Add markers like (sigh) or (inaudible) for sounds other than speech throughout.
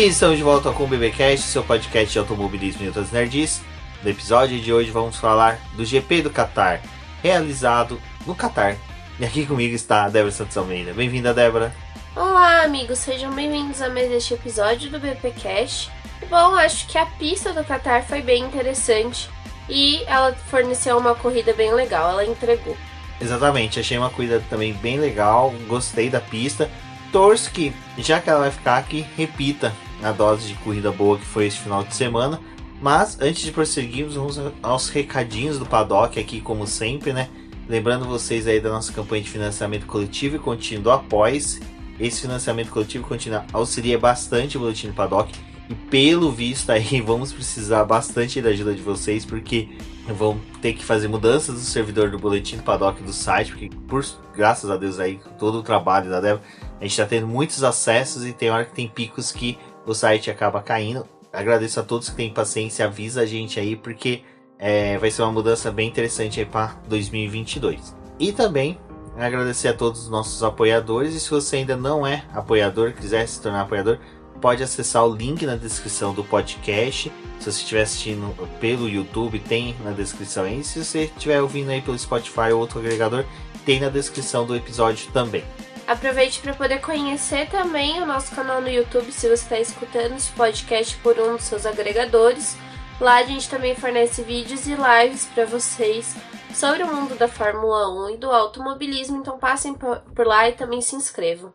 E estamos de volta com o BBcast, seu podcast de automobilismo e outras nerds. No episódio de hoje vamos falar do GP do Qatar, realizado no Qatar. E aqui comigo está a Débora Santos Almeida. Bem-vinda, Débora. Olá, amigos, sejam bem-vindos a mais este episódio do BPcast. Bom, acho que a pista do Qatar foi bem interessante e ela forneceu uma corrida bem legal, ela entregou. Exatamente, achei uma corrida também bem legal, gostei da pista torço que, já que ela vai ficar aqui, repita a dose de corrida boa que foi este final de semana. Mas antes de prosseguirmos, vamos aos recadinhos do paddock aqui, como sempre, né? Lembrando vocês aí da nossa campanha de financiamento coletivo e contínuo do Após. Esse financiamento coletivo contínuo auxilia bastante o Boletim do Paddock. E pelo visto aí, (laughs) vamos precisar bastante da ajuda de vocês, porque vão ter que fazer mudanças do servidor do Boletim do Paddock do site, porque por graças a Deus aí, todo o trabalho da Débora a gente está tendo muitos acessos e tem hora que tem picos que o site acaba caindo. Agradeço a todos que têm paciência, avisa a gente aí, porque é, vai ser uma mudança bem interessante aí para 2022. E também agradecer a todos os nossos apoiadores. E se você ainda não é apoiador, quiser se tornar apoiador, pode acessar o link na descrição do podcast. Se você estiver assistindo pelo YouTube, tem na descrição aí. Se você estiver ouvindo aí pelo Spotify ou outro agregador, tem na descrição do episódio também. Aproveite para poder conhecer também o nosso canal no YouTube se você está escutando esse podcast por um dos seus agregadores. Lá a gente também fornece vídeos e lives para vocês sobre o mundo da Fórmula 1 e do automobilismo, então passem por lá e também se inscrevam.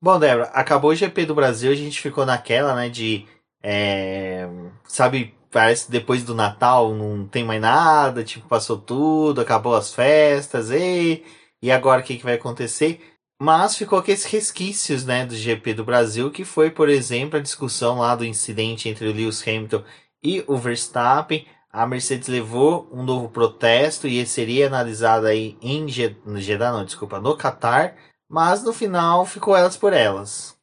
Bom, Débora, acabou o GP do Brasil, a gente ficou naquela, né, de é, sabe, parece que depois do Natal não tem mais nada, tipo, passou tudo, acabou as festas, e, e agora o que, que vai acontecer? Mas ficou aqueles resquícios, né, do GP do Brasil, que foi, por exemplo, a discussão lá do incidente entre o Lewis Hamilton e o Verstappen. A Mercedes levou um novo protesto e seria analisado aí em Jeddah, não, desculpa, no Qatar, mas no final ficou elas por elas.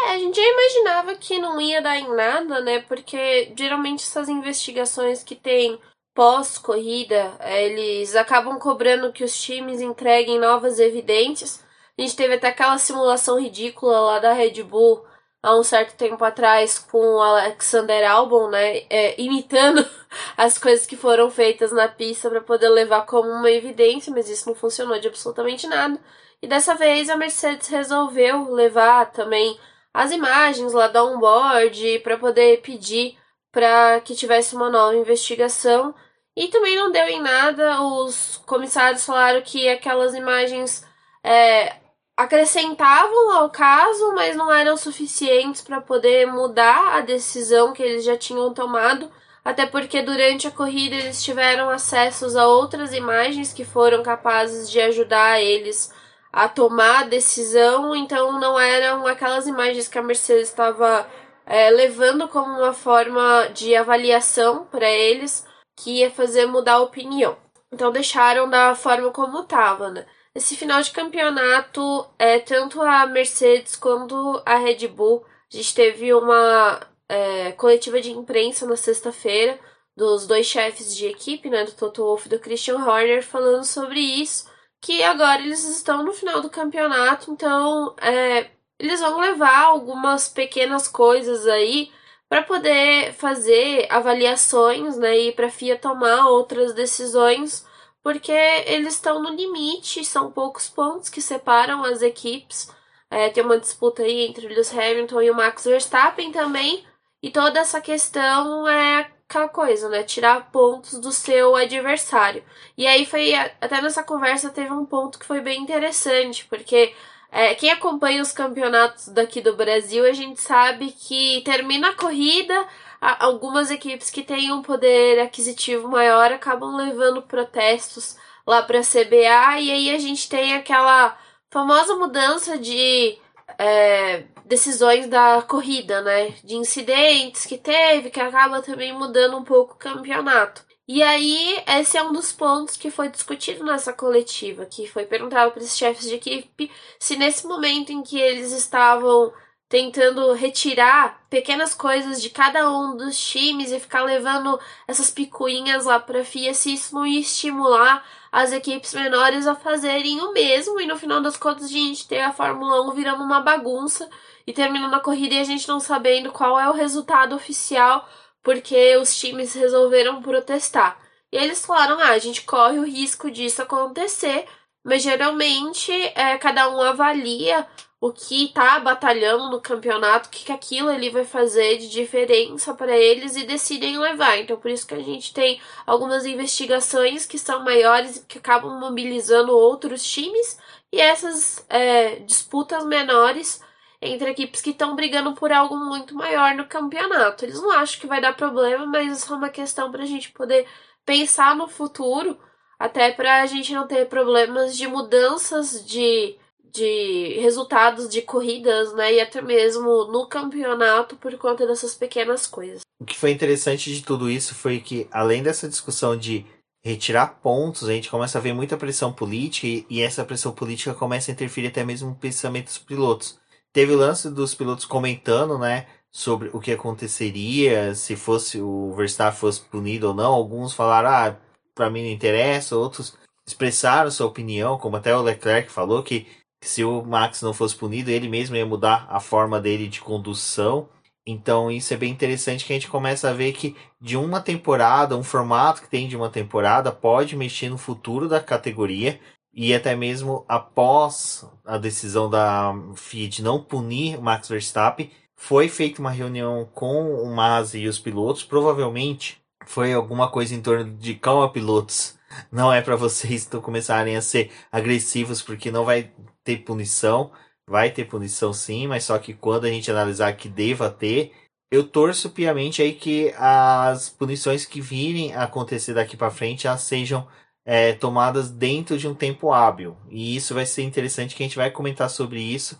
É, a gente já imaginava que não ia dar em nada, né? Porque geralmente essas investigações que tem pós-corrida, é, eles acabam cobrando que os times entreguem novas evidências. A gente teve até aquela simulação ridícula lá da Red Bull há um certo tempo atrás com o Alexander Albon, né? É, imitando (laughs) as coisas que foram feitas na pista para poder levar como uma evidência, mas isso não funcionou de absolutamente nada. E dessa vez a Mercedes resolveu levar também as imagens lá da onboard para poder pedir para que tivesse uma nova investigação. E também não deu em nada. Os comissários falaram que aquelas imagens é, acrescentavam ao caso, mas não eram suficientes para poder mudar a decisão que eles já tinham tomado. Até porque durante a corrida eles tiveram acessos a outras imagens que foram capazes de ajudar eles a tomar a decisão, então não eram aquelas imagens que a Mercedes estava é, levando como uma forma de avaliação para eles que ia fazer mudar a opinião. Então deixaram da forma como estava, né? Esse final de campeonato, é, tanto a Mercedes quanto a Red Bull, a gente teve uma é, coletiva de imprensa na sexta-feira dos dois chefes de equipe, né, do Toto Wolff e do Christian Horner, falando sobre isso que agora eles estão no final do campeonato, então é, eles vão levar algumas pequenas coisas aí para poder fazer avaliações, né, e para a FIA tomar outras decisões, porque eles estão no limite, são poucos pontos que separam as equipes. É, tem uma disputa aí entre o Lewis Hamilton e o Max Verstappen também, e toda essa questão é aquela coisa, né? Tirar pontos do seu adversário. E aí foi, até nessa conversa teve um ponto que foi bem interessante, porque é, quem acompanha os campeonatos daqui do Brasil, a gente sabe que termina a corrida, algumas equipes que têm um poder aquisitivo maior acabam levando protestos lá para a CBA, e aí a gente tem aquela famosa mudança de é, decisões da corrida, né? De incidentes que teve, que acaba também mudando um pouco o campeonato. E aí, esse é um dos pontos que foi discutido nessa coletiva, que foi perguntado para os chefes de equipe se nesse momento em que eles estavam tentando retirar pequenas coisas de cada um dos times e ficar levando essas picuinhas lá para a FIA, se isso não ia estimular as equipes menores a fazerem o mesmo e no final das contas a gente ter a Fórmula 1 virando uma bagunça e terminando a corrida e a gente não sabendo qual é o resultado oficial porque os times resolveram protestar. E eles falaram: ah, a gente corre o risco disso acontecer, mas geralmente é, cada um avalia o que tá batalhando no campeonato, o que, que aquilo ali vai fazer de diferença para eles e decidem levar. Então, por isso que a gente tem algumas investigações que são maiores e que acabam mobilizando outros times, e essas é, disputas menores entre equipes que estão brigando por algo muito maior no campeonato. Eles não acham que vai dar problema, mas isso é uma questão para a gente poder pensar no futuro, até para a gente não ter problemas de mudanças de, de resultados de corridas, né? E até mesmo no campeonato por conta dessas pequenas coisas. O que foi interessante de tudo isso foi que, além dessa discussão de retirar pontos, a gente começa a ver muita pressão política e, e essa pressão política começa a interferir até mesmo no pensamento dos pilotos. Teve o lance dos pilotos comentando, né, sobre o que aconteceria se fosse o Verstappen fosse punido ou não. Alguns falaram, ah, para mim não interessa, outros expressaram sua opinião, como até o Leclerc falou que se o Max não fosse punido, ele mesmo ia mudar a forma dele de condução. Então isso é bem interessante que a gente começa a ver que de uma temporada, um formato que tem de uma temporada pode mexer no futuro da categoria e até mesmo após a decisão da FIA de não punir Max Verstappen, foi feita uma reunião com o Masi e os pilotos. Provavelmente foi alguma coisa em torno de calma, pilotos. Não é para vocês (laughs) começarem a ser agressivos, porque não vai ter punição. Vai ter punição sim, mas só que quando a gente analisar que deva ter, eu torço piamente aí que as punições que virem acontecer daqui para frente elas sejam é, tomadas dentro de um tempo hábil. E isso vai ser interessante que a gente vai comentar sobre isso,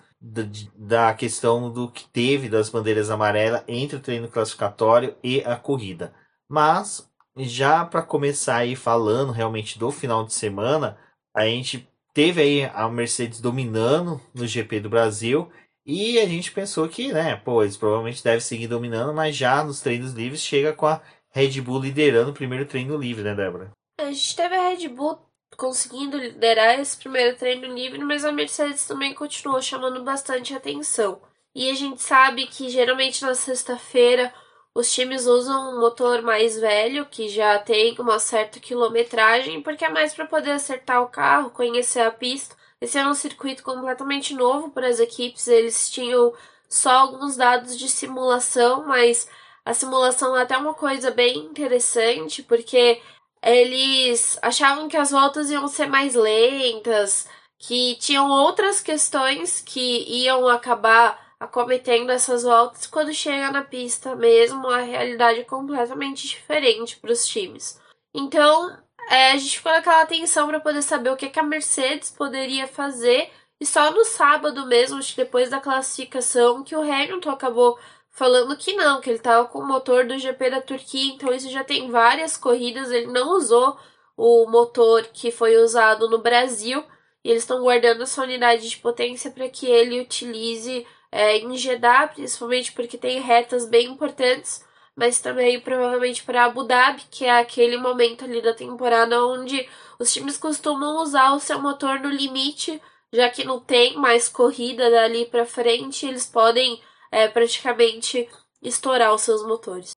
da, questão do que teve das bandeiras amarelas entre o treino classificatório e a corrida. Mas, já para começar aí falando realmente do final de semana, a gente teve aí a Mercedes dominando no GP do Brasil. E a gente pensou que, né, pô, eles provavelmente devem seguir dominando, mas já nos treinos livres chega com a Red Bull liderando o primeiro treino livre, né, Débora? A gente teve a Red Bull conseguindo liderar esse primeiro treino livre, mas a Mercedes também continuou chamando bastante atenção. E a gente sabe que geralmente na sexta-feira os times usam um motor mais velho, que já tem uma certa quilometragem, porque é mais para poder acertar o carro, conhecer a pista. Esse é um circuito completamente novo para as equipes, eles tinham só alguns dados de simulação, mas a simulação é até uma coisa bem interessante, porque eles achavam que as voltas iam ser mais lentas, que tinham outras questões que iam acabar acometendo essas voltas. Quando chega na pista mesmo, a realidade é completamente diferente para os times. Então, é, a gente ficou naquela atenção para poder saber o que, que a Mercedes poderia fazer. E só no sábado mesmo, depois da classificação, que o Hamilton acabou falando que não, que ele estava com o motor do GP da Turquia, então isso já tem várias corridas, ele não usou o motor que foi usado no Brasil e eles estão guardando essa unidade de potência para que ele utilize é, em Jeddah, principalmente porque tem retas bem importantes, mas também provavelmente para Abu Dhabi, que é aquele momento ali da temporada onde os times costumam usar o seu motor no limite, já que não tem mais corrida dali para frente, eles podem é, praticamente estourar os seus motores.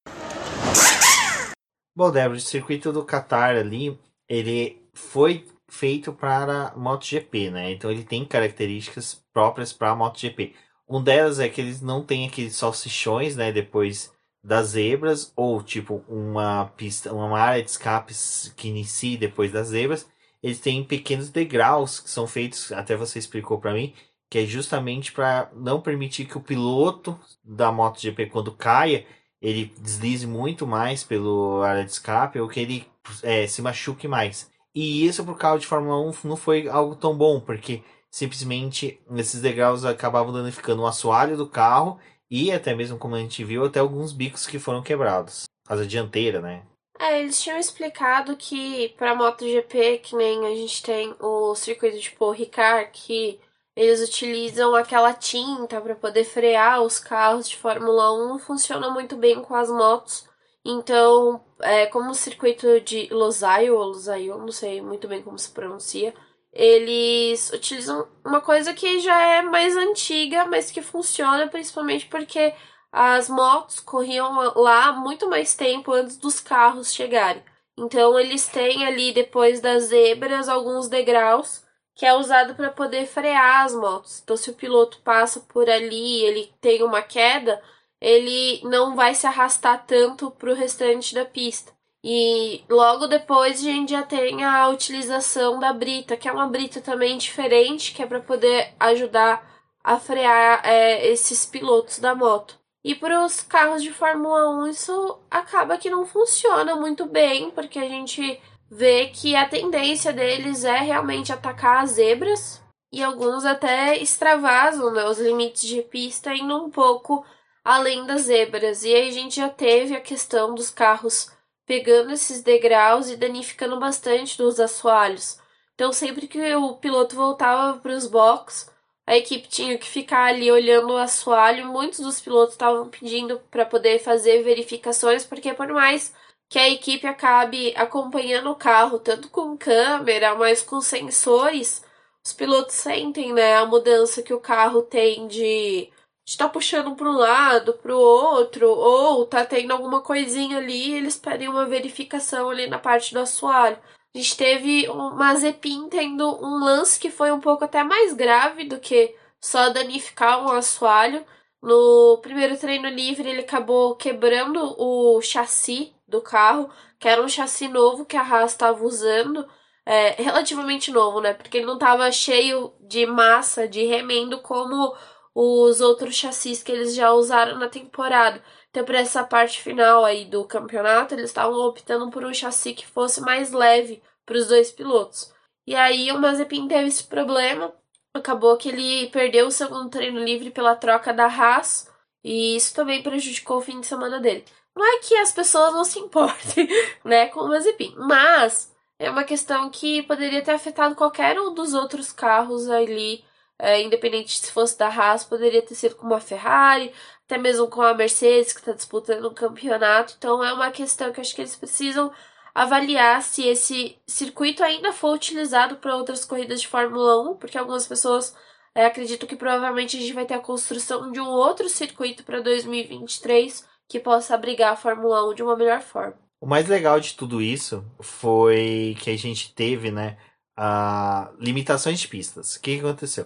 Bom, Débora, o circuito do Qatar ali, ele foi feito para MotoGP, né? Então ele tem características próprias para MotoGP. Um delas é que eles não têm aqueles salsichões, né? Depois das zebras, ou tipo uma pista, uma área de escape que inicie depois das zebras. Eles têm pequenos degraus que são feitos, até você explicou para mim, que é justamente para não permitir que o piloto da MotoGP, quando caia, ele deslize muito mais pelo área de escape ou que ele é, se machuque mais. E isso para o carro de Fórmula 1 não foi algo tão bom, porque simplesmente esses degraus acabavam danificando o assoalho do carro e até mesmo, como a gente viu, até alguns bicos que foram quebrados. Asa dianteira, né? É, eles tinham explicado que para MotoGP, que nem a gente tem o circuito de Paul Ricard, que eles utilizam aquela tinta para poder frear os carros de Fórmula 1, não funciona muito bem com as motos. Então, é, como o circuito de Losail, ou Losail, não sei muito bem como se pronuncia, eles utilizam uma coisa que já é mais antiga, mas que funciona principalmente porque as motos corriam lá muito mais tempo antes dos carros chegarem. Então eles têm ali depois das zebras alguns degraus que é usado para poder frear as motos. Então se o piloto passa por ali, ele tem uma queda, ele não vai se arrastar tanto para o restante da pista. E logo depois a gente já tem a utilização da brita, que é uma brita também diferente, que é para poder ajudar a frear é, esses pilotos da moto. E para os carros de Fórmula 1 isso acaba que não funciona muito bem, porque a gente vê que a tendência deles é realmente atacar as zebras e alguns até extravasam né, os limites de pista indo um pouco além das zebras. E aí a gente já teve a questão dos carros pegando esses degraus e danificando bastante dos assoalhos. Então sempre que o piloto voltava para os boxes a equipe tinha que ficar ali olhando o assoalho. Muitos dos pilotos estavam pedindo para poder fazer verificações, porque por mais que a equipe acabe acompanhando o carro, tanto com câmera, mas com sensores, os pilotos sentem né, a mudança que o carro tem de estar tá puxando para um lado, para o outro, ou tá tendo alguma coisinha ali, eles pedem uma verificação ali na parte do assoalho. A gente teve uma Mazepin tendo um lance que foi um pouco até mais grave do que só danificar um assoalho. No primeiro treino livre, ele acabou quebrando o chassi do carro, que era um chassi novo que a Haas estava usando. É, relativamente novo, né? Porque ele não estava cheio de massa, de remendo, como os outros chassis que eles já usaram na temporada. Então, para essa parte final aí do campeonato, eles estavam optando por um chassi que fosse mais leve para os dois pilotos. E aí o Mazepin teve esse problema, acabou que ele perdeu o segundo treino livre pela troca da Haas, e isso também prejudicou o fim de semana dele. Não é que as pessoas não se importem, (laughs) né, com o Mazepin, mas é uma questão que poderia ter afetado qualquer um dos outros carros ali, é, independente se fosse da Haas, poderia ter sido com uma Ferrari, até mesmo com a Mercedes, que está disputando um campeonato. Então é uma questão que acho que eles precisam avaliar se esse circuito ainda for utilizado para outras corridas de Fórmula 1, porque algumas pessoas é, acreditam que provavelmente a gente vai ter a construção de um outro circuito para 2023 que possa abrigar a Fórmula 1 de uma melhor forma. O mais legal de tudo isso foi que a gente teve, né, a limitações de pistas. O que aconteceu?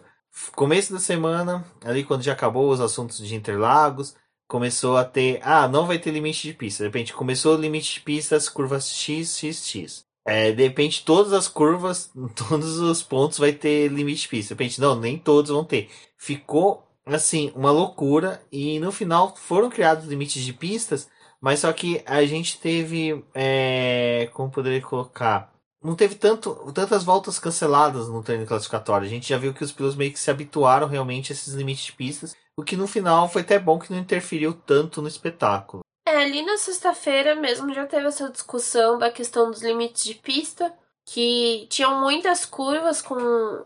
Começo da semana, ali quando já acabou os assuntos de Interlagos, começou a ter. Ah, não vai ter limite de pista. De repente começou o limite de pistas, curvas X, X, X. É, de repente todas as curvas, (laughs) todos os pontos vai ter limite de pista. De repente, não, nem todos vão ter. Ficou assim, uma loucura. E no final foram criados limites de pistas, mas só que a gente teve. É, como poderia colocar? Não teve tanto, tantas voltas canceladas no treino classificatório. A gente já viu que os pilotos meio que se habituaram realmente a esses limites de pistas o que no final foi até bom que não interferiu tanto no espetáculo. É, ali na sexta-feira mesmo já teve essa discussão da questão dos limites de pista, que tinham muitas curvas com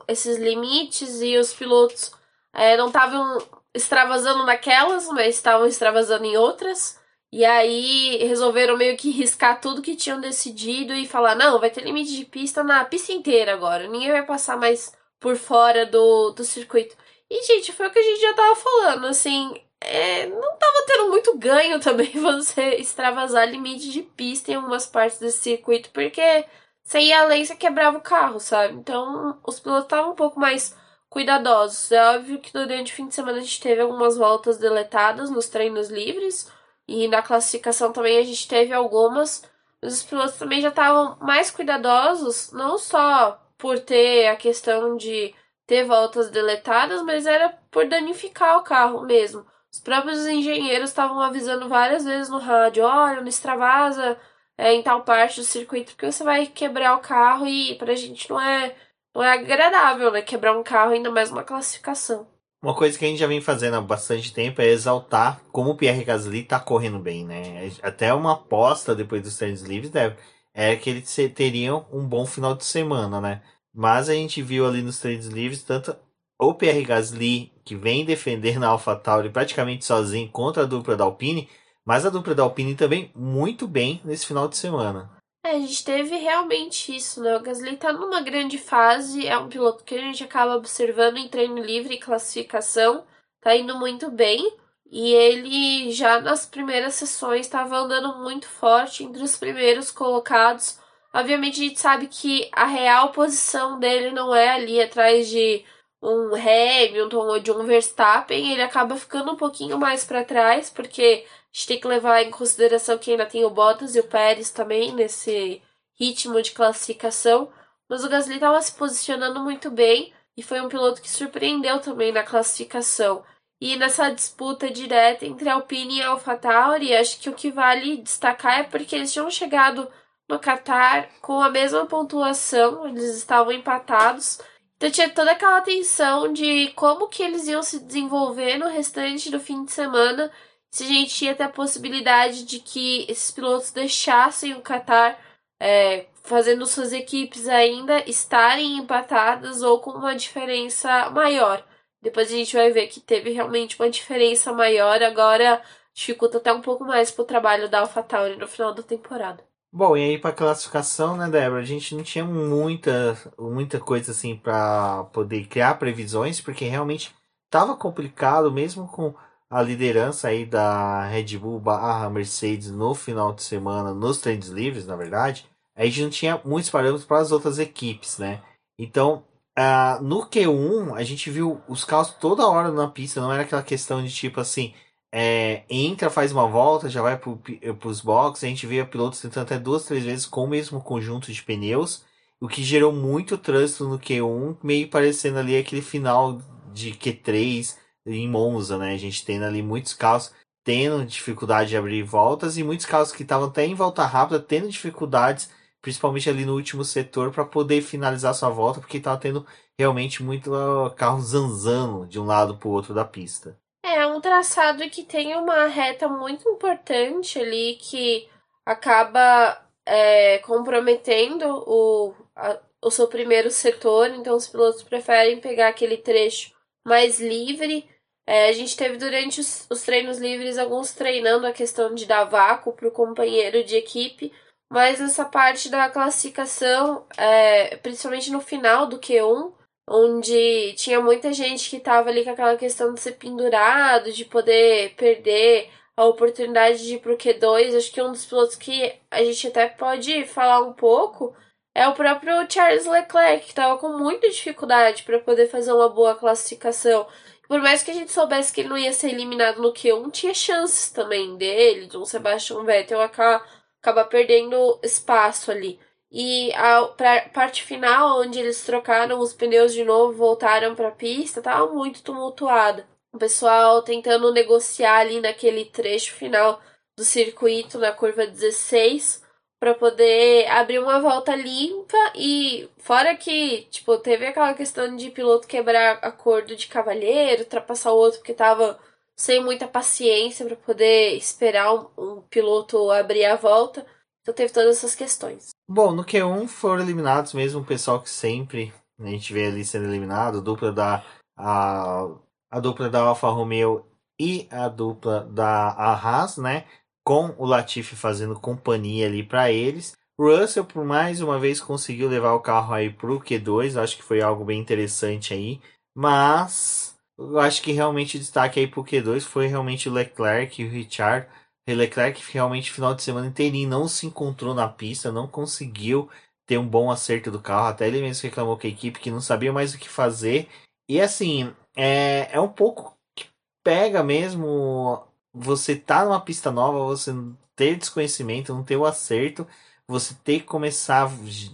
esses limites e os pilotos é, não estavam extravasando naquelas, mas estavam extravasando em outras. E aí resolveram meio que riscar tudo que tinham decidido e falar: não, vai ter limite de pista na pista inteira agora, ninguém vai passar mais por fora do, do circuito. E, gente, foi o que a gente já tava falando, assim, é, não tava tendo muito ganho (laughs) também você extravasar limite de pista em algumas partes desse circuito, porque você ia além, você quebrava o carro, sabe? Então, os pilotos estavam um pouco mais cuidadosos. É óbvio que durante o fim de semana a gente teve algumas voltas deletadas nos treinos livres, e na classificação também a gente teve algumas, mas os pilotos também já estavam mais cuidadosos, não só por ter a questão de ter voltas deletadas, mas era por danificar o carro mesmo. Os próprios engenheiros estavam avisando várias vezes no rádio: olha, não extravasa é, em tal parte do circuito, porque você vai quebrar o carro e pra gente não é, não é agradável, né? Quebrar um carro, ainda mais uma classificação. Uma coisa que a gente já vem fazendo há bastante tempo é exaltar como o Pierre Gasly tá correndo bem, né? Até uma aposta depois dos treinos livres né, é que eles teriam um bom final de semana, né? Mas a gente viu ali nos treinos livres tanto o Pierre Gasly, que vem defendendo a AlphaTauri praticamente sozinho contra a dupla da Alpine, mas a dupla da Alpine também muito bem nesse final de semana. É, a gente teve realmente isso, né? O Gasly tá numa grande fase, é um piloto que a gente acaba observando em treino livre e classificação, tá indo muito bem. E ele já nas primeiras sessões estava andando muito forte entre os primeiros colocados. Obviamente a gente sabe que a real posição dele não é ali atrás de um Hamilton ou de um Verstappen, ele acaba ficando um pouquinho mais para trás, porque a gente tem que levar em consideração que ainda tem o Bottas e o Pérez também nesse ritmo de classificação. Mas o Gasly estava se posicionando muito bem e foi um piloto que surpreendeu também na classificação. E nessa disputa direta entre Alpine e AlphaTauri, acho que o que vale destacar é porque eles tinham chegado no Qatar com a mesma pontuação, eles estavam empatados. Então tinha toda aquela tensão de como que eles iam se desenvolver no restante do fim de semana, se a gente ia ter a possibilidade de que esses pilotos deixassem o Qatar é, fazendo suas equipes ainda estarem empatadas ou com uma diferença maior. Depois a gente vai ver que teve realmente uma diferença maior, agora dificulta até um pouco mais pro trabalho da AlphaTauri no final da temporada. Bom, e aí para classificação, né, Débora? A gente não tinha muita, muita coisa assim para poder criar previsões, porque realmente estava complicado, mesmo com a liderança aí da Red Bull barra Mercedes no final de semana, nos treinos livres, na verdade, a gente não tinha muitos parâmetros para as outras equipes, né? Então, Uh, no Q1, a gente viu os carros toda hora na pista, não era aquela questão de tipo assim, é, entra, faz uma volta, já vai para os boxes, a gente via pilotos tentando até duas, três vezes com o mesmo conjunto de pneus, o que gerou muito trânsito no Q1, meio parecendo ali aquele final de Q3 em Monza, né? A gente tendo ali muitos carros tendo dificuldade de abrir voltas e muitos carros que estavam até em volta rápida tendo dificuldades principalmente ali no último setor, para poder finalizar sua volta, porque estava tendo realmente muito uh, carro zanzando de um lado para o outro da pista. É um traçado que tem uma reta muito importante ali que acaba é, comprometendo o, a, o seu primeiro setor, então os pilotos preferem pegar aquele trecho mais livre. É, a gente teve durante os, os treinos livres alguns treinando a questão de dar vácuo para o companheiro de equipe mas nessa parte da classificação, é, principalmente no final do Q1, onde tinha muita gente que estava ali com aquela questão de ser pendurado, de poder perder a oportunidade de ir pro Q2. Acho que um dos pilotos que a gente até pode falar um pouco é o próprio Charles Leclerc, que estava com muita dificuldade para poder fazer uma boa classificação. Por mais que a gente soubesse que ele não ia ser eliminado no Q1, tinha chances também dele, de um Sebastian Vettel acabar acaba perdendo espaço ali. E a pra, parte final, onde eles trocaram os pneus de novo, voltaram para a pista, tava muito tumultuada. O pessoal tentando negociar ali naquele trecho final do circuito, na curva 16, para poder abrir uma volta limpa e fora que, tipo, teve aquela questão de piloto quebrar acordo de cavalheiro, ultrapassar o outro porque tava sem muita paciência para poder esperar um, um, piloto abrir a volta. Então teve todas essas questões. Bom, no Q1 foram eliminados mesmo o pessoal que sempre a gente vê ali sendo eliminado, a dupla da a, a dupla da Alfa Romeo e a dupla da Haas, né? Com o Latifi fazendo companhia ali para eles. Russell, por mais uma vez, conseguiu levar o carro aí pro Q2. Acho que foi algo bem interessante aí. Mas eu acho que realmente o destaque aí pro Q2 foi realmente o Leclerc e o Richard. O Leclerc realmente final de semana inteirinho não se encontrou na pista, não conseguiu ter um bom acerto do carro. Até ele mesmo reclamou com a equipe que não sabia mais o que fazer. E assim, é, é um pouco que pega mesmo você tá numa pista nova, você ter desconhecimento, não ter o acerto, você ter que começar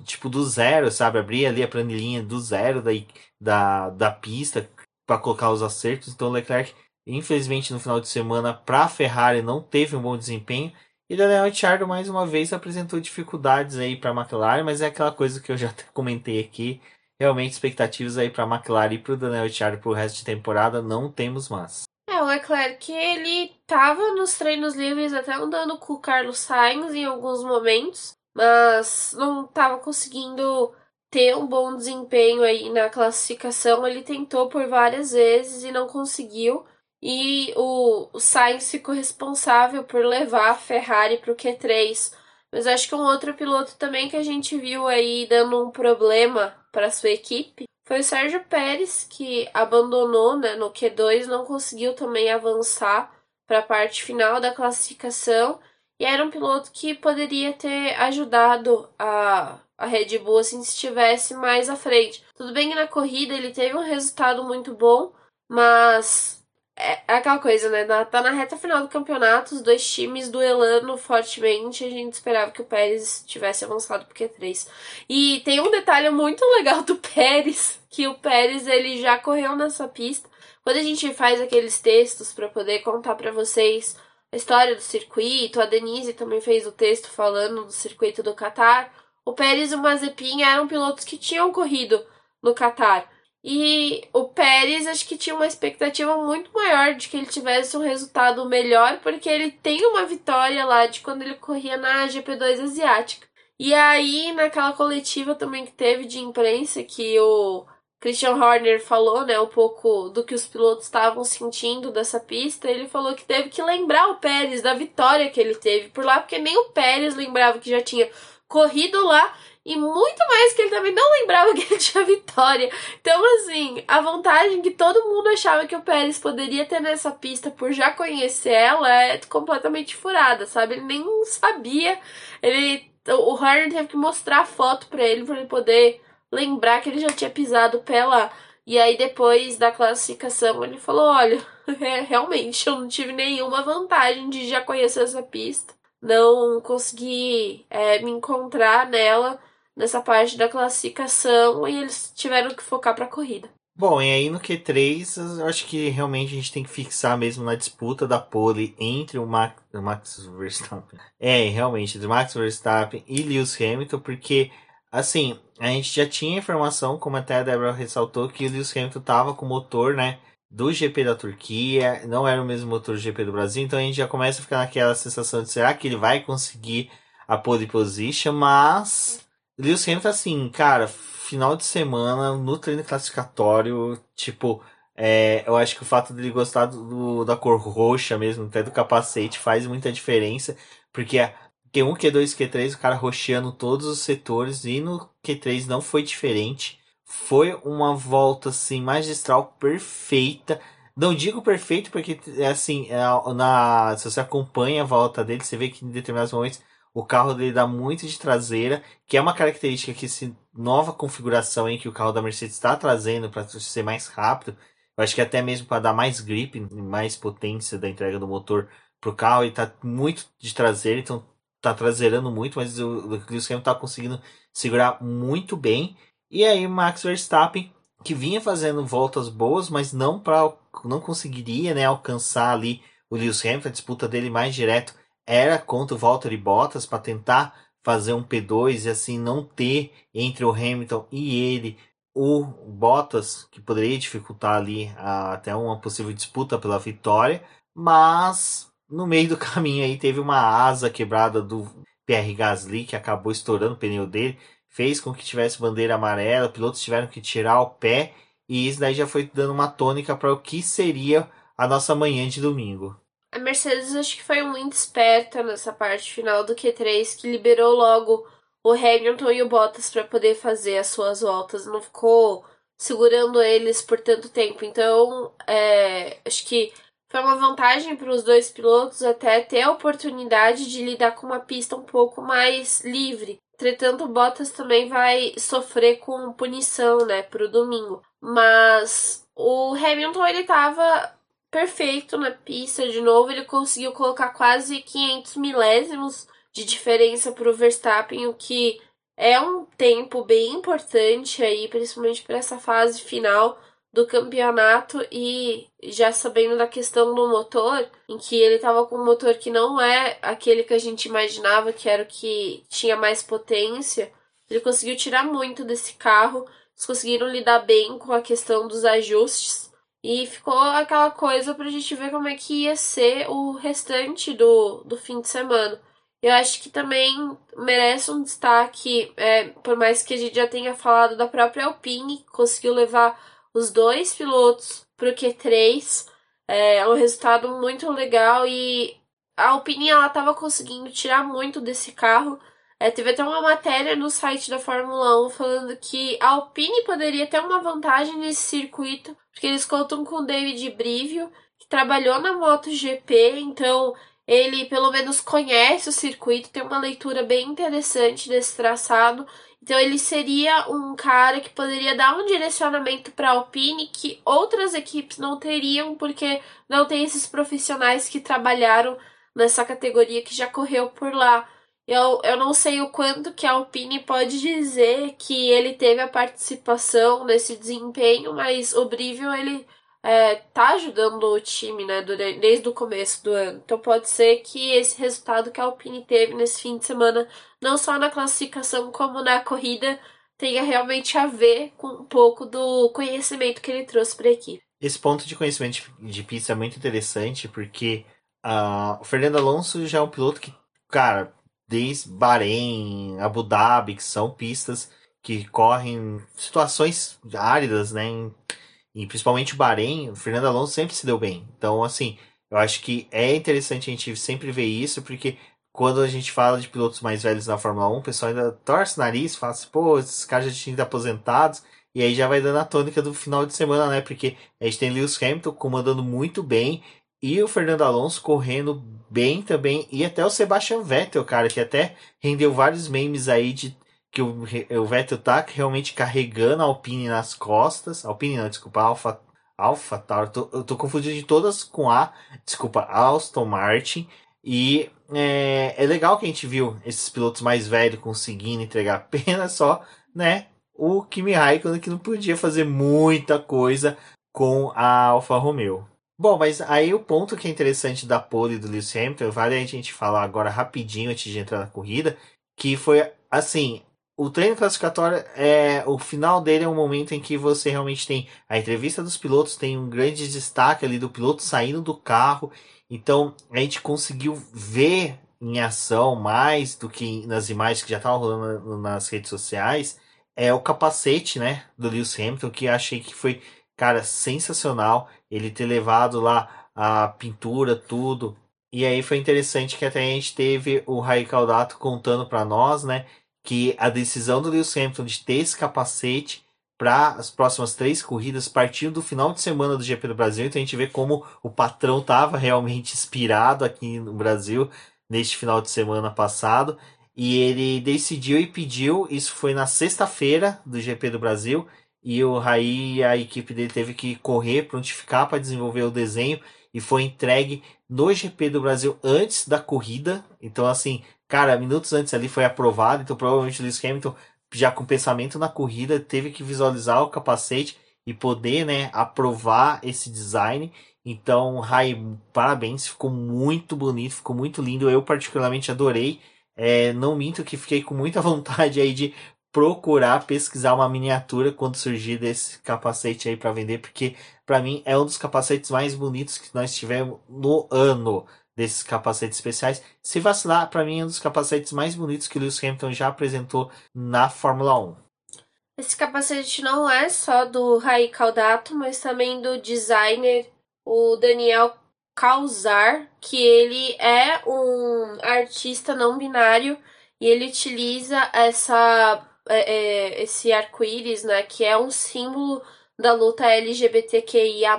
tipo do zero, sabe? Abrir ali a planilhinha do zero da, da, da pista, para colocar os acertos. Então o Leclerc, infelizmente, no final de semana, para a Ferrari não teve um bom desempenho. E Daniel Ricciardo mais uma vez apresentou dificuldades aí para a McLaren, mas é aquela coisa que eu já (laughs) comentei aqui. Realmente expectativas aí para a McLaren e para o Daniel Ricciardo para o resto de temporada não temos mais. É, o Leclerc ele estava nos treinos livres até andando com o Carlos Sainz em alguns momentos, mas não estava conseguindo ter um bom desempenho aí na classificação. Ele tentou por várias vezes e não conseguiu. E o, o Sainz ficou responsável por levar a Ferrari para o Q3. Mas acho que um outro piloto também que a gente viu aí dando um problema para sua equipe foi o Sérgio Pérez, que abandonou né, no Q2, não conseguiu também avançar para a parte final da classificação. E era um piloto que poderia ter ajudado a, a Red Bull assim, se estivesse mais à frente. Tudo bem que na corrida ele teve um resultado muito bom, mas é, é aquela coisa, né? tá na reta final do campeonato, os dois times duelando fortemente. A gente esperava que o Pérez tivesse avançado pro Q3. E tem um detalhe muito legal do (laughs) Pérez, que o Pérez ele já correu nessa pista. Quando a gente faz aqueles textos para poder contar para vocês a história do circuito, a Denise também fez o texto falando do circuito do Qatar. O Pérez e o Mazepin eram pilotos que tinham corrido no Qatar. E o Pérez acho que tinha uma expectativa muito maior de que ele tivesse um resultado melhor, porque ele tem uma vitória lá de quando ele corria na GP2 asiática. E aí, naquela coletiva também que teve de imprensa, que o Christian Horner falou, né, um pouco do que os pilotos estavam sentindo dessa pista, ele falou que teve que lembrar o Pérez da vitória que ele teve por lá, porque nem o Pérez lembrava que já tinha corrido lá e muito mais que ele também não lembrava (laughs) que ele tinha vitória. Então, assim, a vantagem que todo mundo achava que o Pérez poderia ter nessa pista por já conhecer ela é completamente furada, sabe? Ele nem sabia. Ele. O Horner teve que mostrar a foto para ele para ele poder lembrar que ele já tinha pisado lá. E aí, depois da classificação, ele falou: Olha, (laughs) é, realmente eu não tive nenhuma vantagem de já conhecer essa pista. Não consegui é, me encontrar nela nessa parte da classificação e eles tiveram que focar para a corrida. Bom, e aí no Q3, eu acho que realmente a gente tem que fixar mesmo na disputa da pole entre o Max, o Max Verstappen. (laughs) É, realmente, entre Max Verstappen e Lewis Hamilton, porque, assim, a gente já tinha informação, como até a Débora ressaltou, que o Lewis Hamilton tava com o motor, né, do GP da Turquia, não era o mesmo motor do GP do Brasil, então a gente já começa a ficar naquela sensação de será que ele vai conseguir a pole position, mas Lewis Hamilton, assim, cara, final de semana, no treino classificatório, tipo, é, eu acho que o fato dele gostar do, da cor roxa mesmo, até do capacete, faz muita diferença, porque Q1, Q2, Q3, o cara roxeando todos os setores, e no Q3 não foi diferente. Foi uma volta, assim, magistral, perfeita. Não digo perfeito, porque, assim, é, na, se você acompanha a volta dele, você vê que em determinados momentos o carro dele dá muito de traseira, que é uma característica que essa nova configuração em que o carro da Mercedes está trazendo para ser mais rápido. Eu acho que até mesmo para dar mais grip, mais potência da entrega do motor pro carro, e tá muito de traseira, então tá traseirando muito, mas o Lewis Hamilton tá conseguindo segurar muito bem. E aí Max Verstappen, que vinha fazendo voltas boas, mas não para não conseguiria, né, alcançar ali o Lewis Hamilton, a disputa dele mais direto era contra o Valtteri Bottas para tentar fazer um P2 e assim não ter entre o Hamilton e ele o Bottas, que poderia dificultar ali a, até uma possível disputa pela vitória, mas no meio do (laughs) caminho aí teve uma asa quebrada do Pierre Gasly que acabou estourando o pneu dele, fez com que tivesse bandeira amarela, pilotos tiveram que tirar o pé e isso daí já foi dando uma tônica para o que seria a nossa manhã de domingo. A Mercedes acho que foi muito esperta nessa parte final do Q3, que liberou logo o Hamilton e o Bottas para poder fazer as suas voltas. Não ficou segurando eles por tanto tempo. Então, é, acho que foi uma vantagem para os dois pilotos até ter a oportunidade de lidar com uma pista um pouco mais livre. Entretanto, o Bottas também vai sofrer com punição, né, para o domingo. Mas o Hamilton ele estava perfeito na pista de novo. Ele conseguiu colocar quase 500 milésimos de diferença para o Verstappen, o que é um tempo bem importante aí, principalmente para essa fase final do campeonato e já sabendo da questão do motor, em que ele estava com um motor que não é aquele que a gente imaginava que era o que tinha mais potência, ele conseguiu tirar muito desse carro. Eles conseguiram lidar bem com a questão dos ajustes e ficou aquela coisa pra gente ver como é que ia ser o restante do, do fim de semana. Eu acho que também merece um destaque, é, por mais que a gente já tenha falado da própria Alpine, que conseguiu levar os dois pilotos para o Q3. É um resultado muito legal e a Alpine ela estava conseguindo tirar muito desse carro. É, teve até uma matéria no site da Fórmula 1 falando que a Alpine poderia ter uma vantagem nesse circuito, porque eles contam com o David Brivio, que trabalhou na MotoGP, então ele pelo menos conhece o circuito, tem uma leitura bem interessante desse traçado. Então ele seria um cara que poderia dar um direcionamento para a Alpine que outras equipes não teriam, porque não tem esses profissionais que trabalharam nessa categoria que já correu por lá. Eu, eu não sei o quanto que a Alpine pode dizer que ele teve a participação nesse desempenho, mas o Brivio ele é, tá ajudando o time, né, desde o começo do ano. Então pode ser que esse resultado que a Alpine teve nesse fim de semana, não só na classificação como na corrida, tenha realmente a ver com um pouco do conhecimento que ele trouxe para a equipe. Esse ponto de conhecimento de pista é muito interessante porque uh, o Fernando Alonso já é um piloto que, cara, desde Bahrein, Abu Dhabi, que são pistas que correm situações áridas, né? E principalmente Bahrein, o Fernando Alonso sempre se deu bem. Então, assim, eu acho que é interessante a gente sempre ver isso, porque quando a gente fala de pilotos mais velhos na Fórmula 1, o pessoal ainda torce o nariz, fala assim, pô, esses caras já tinham aposentados, e aí já vai dando a tônica do final de semana, né? Porque a gente tem Lewis Hamilton comandando muito bem, e o Fernando Alonso correndo bem também, e até o Sebastian Vettel, cara, que até rendeu vários memes aí de que o, o Vettel tá realmente carregando a Alpine nas costas. Alpine não, desculpa, Alfa, Alfa Tauri. Eu tô, eu tô confundindo de todas com A. Desculpa, Aston Martin. E é, é legal que a gente viu esses pilotos mais velhos conseguindo entregar apenas só, né? O Kimi Raikkonen que não podia fazer muita coisa com a Alfa Romeo. Bom, mas aí o ponto que é interessante da pole do Lewis Hamilton, vale a gente falar agora rapidinho antes de entrar na corrida, que foi assim, o treino classificatório é o final dele é um momento em que você realmente tem a entrevista dos pilotos, tem um grande destaque ali do piloto saindo do carro. Então a gente conseguiu ver em ação mais do que nas imagens que já estavam rolando nas redes sociais é o capacete, né, do Lewis Hamilton que achei que foi cara sensacional ele ter levado lá a pintura tudo e aí foi interessante que até a gente teve o Rai Caldato contando para nós, né, que a decisão do Lewis Hamilton de ter esse capacete para as próximas três corridas partiu do final de semana do GP do Brasil. Então a gente vê como o patrão estava realmente inspirado aqui no Brasil neste final de semana passado. E ele decidiu e pediu, isso foi na sexta-feira do GP do Brasil, e o Raí a equipe dele teve que correr, prontificar para desenvolver o desenho, e foi entregue no GP do Brasil antes da corrida. Então, assim, cara, minutos antes ali foi aprovado, então provavelmente o Lewis Hamilton, já com pensamento na corrida, teve que visualizar o capacete e poder, né, aprovar esse design. Então, Rai, parabéns, ficou muito bonito, ficou muito lindo. Eu particularmente adorei. É, não minto que fiquei com muita (laughs) vontade aí de procurar pesquisar uma miniatura quando surgir desse capacete aí para vender, porque para mim é um dos capacetes mais bonitos que nós tivemos no ano desses capacetes especiais. Se vacilar, para mim é um dos capacetes mais bonitos que Lewis Hamilton já apresentou na Fórmula 1. Esse capacete não é só do Rai Caldato, mas também do designer o Daniel Causar, que ele é um artista não binário e ele utiliza essa é, é, esse arco-íris, né, que é um símbolo da luta LGBTQIA+,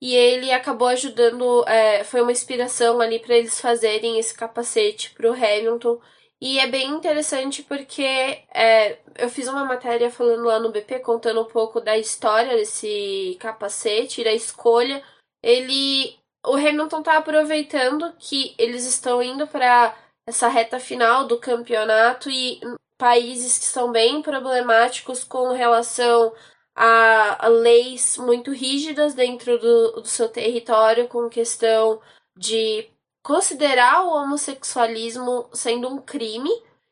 e ele acabou ajudando, é, foi uma inspiração ali para eles fazerem esse capacete para o Hamilton. E é bem interessante porque é, eu fiz uma matéria falando lá no BP, contando um pouco da história desse capacete, da escolha. Ele. O Hamilton tá aproveitando que eles estão indo para essa reta final do campeonato e países que são bem problemáticos com relação a, a leis muito rígidas dentro do, do seu território com questão de considerar o homossexualismo sendo um crime.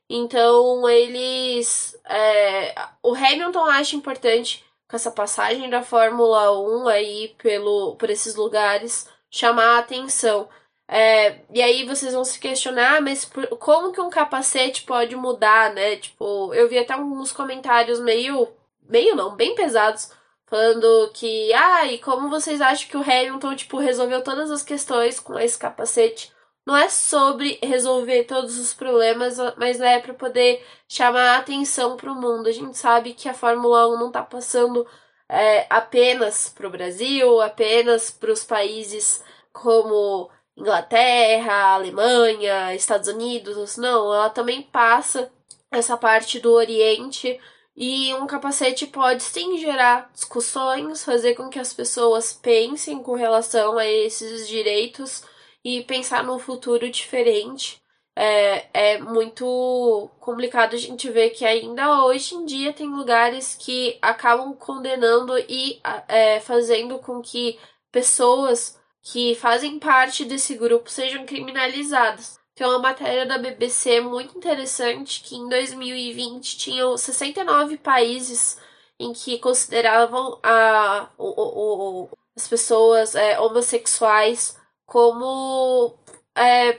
Então, eles. É, o Hamilton acha importante, com essa passagem da Fórmula 1 aí pelo, por esses lugares, chamar a atenção. É, e aí vocês vão se questionar, mas por, como que um capacete pode mudar, né? Tipo, eu vi até alguns comentários meio. meio não, bem pesados. Falando que, ah, e como vocês acham que o Hamilton, tipo, resolveu todas as questões com esse capacete? Não é sobre resolver todos os problemas, mas é para poder chamar a atenção para o mundo. A gente sabe que a Fórmula 1 não tá passando é, apenas para o Brasil, apenas para os países como Inglaterra, Alemanha, Estados Unidos, não, ela também passa essa parte do Oriente e um capacete pode sim gerar discussões, fazer com que as pessoas pensem com relação a esses direitos e pensar num futuro diferente. É, é muito complicado a gente ver que ainda hoje em dia tem lugares que acabam condenando e é, fazendo com que pessoas que fazem parte desse grupo sejam criminalizadas. Tem uma matéria da BBC muito interessante que em 2020 tinham 69 países em que consideravam a, o, o, o, as pessoas é, homossexuais como é,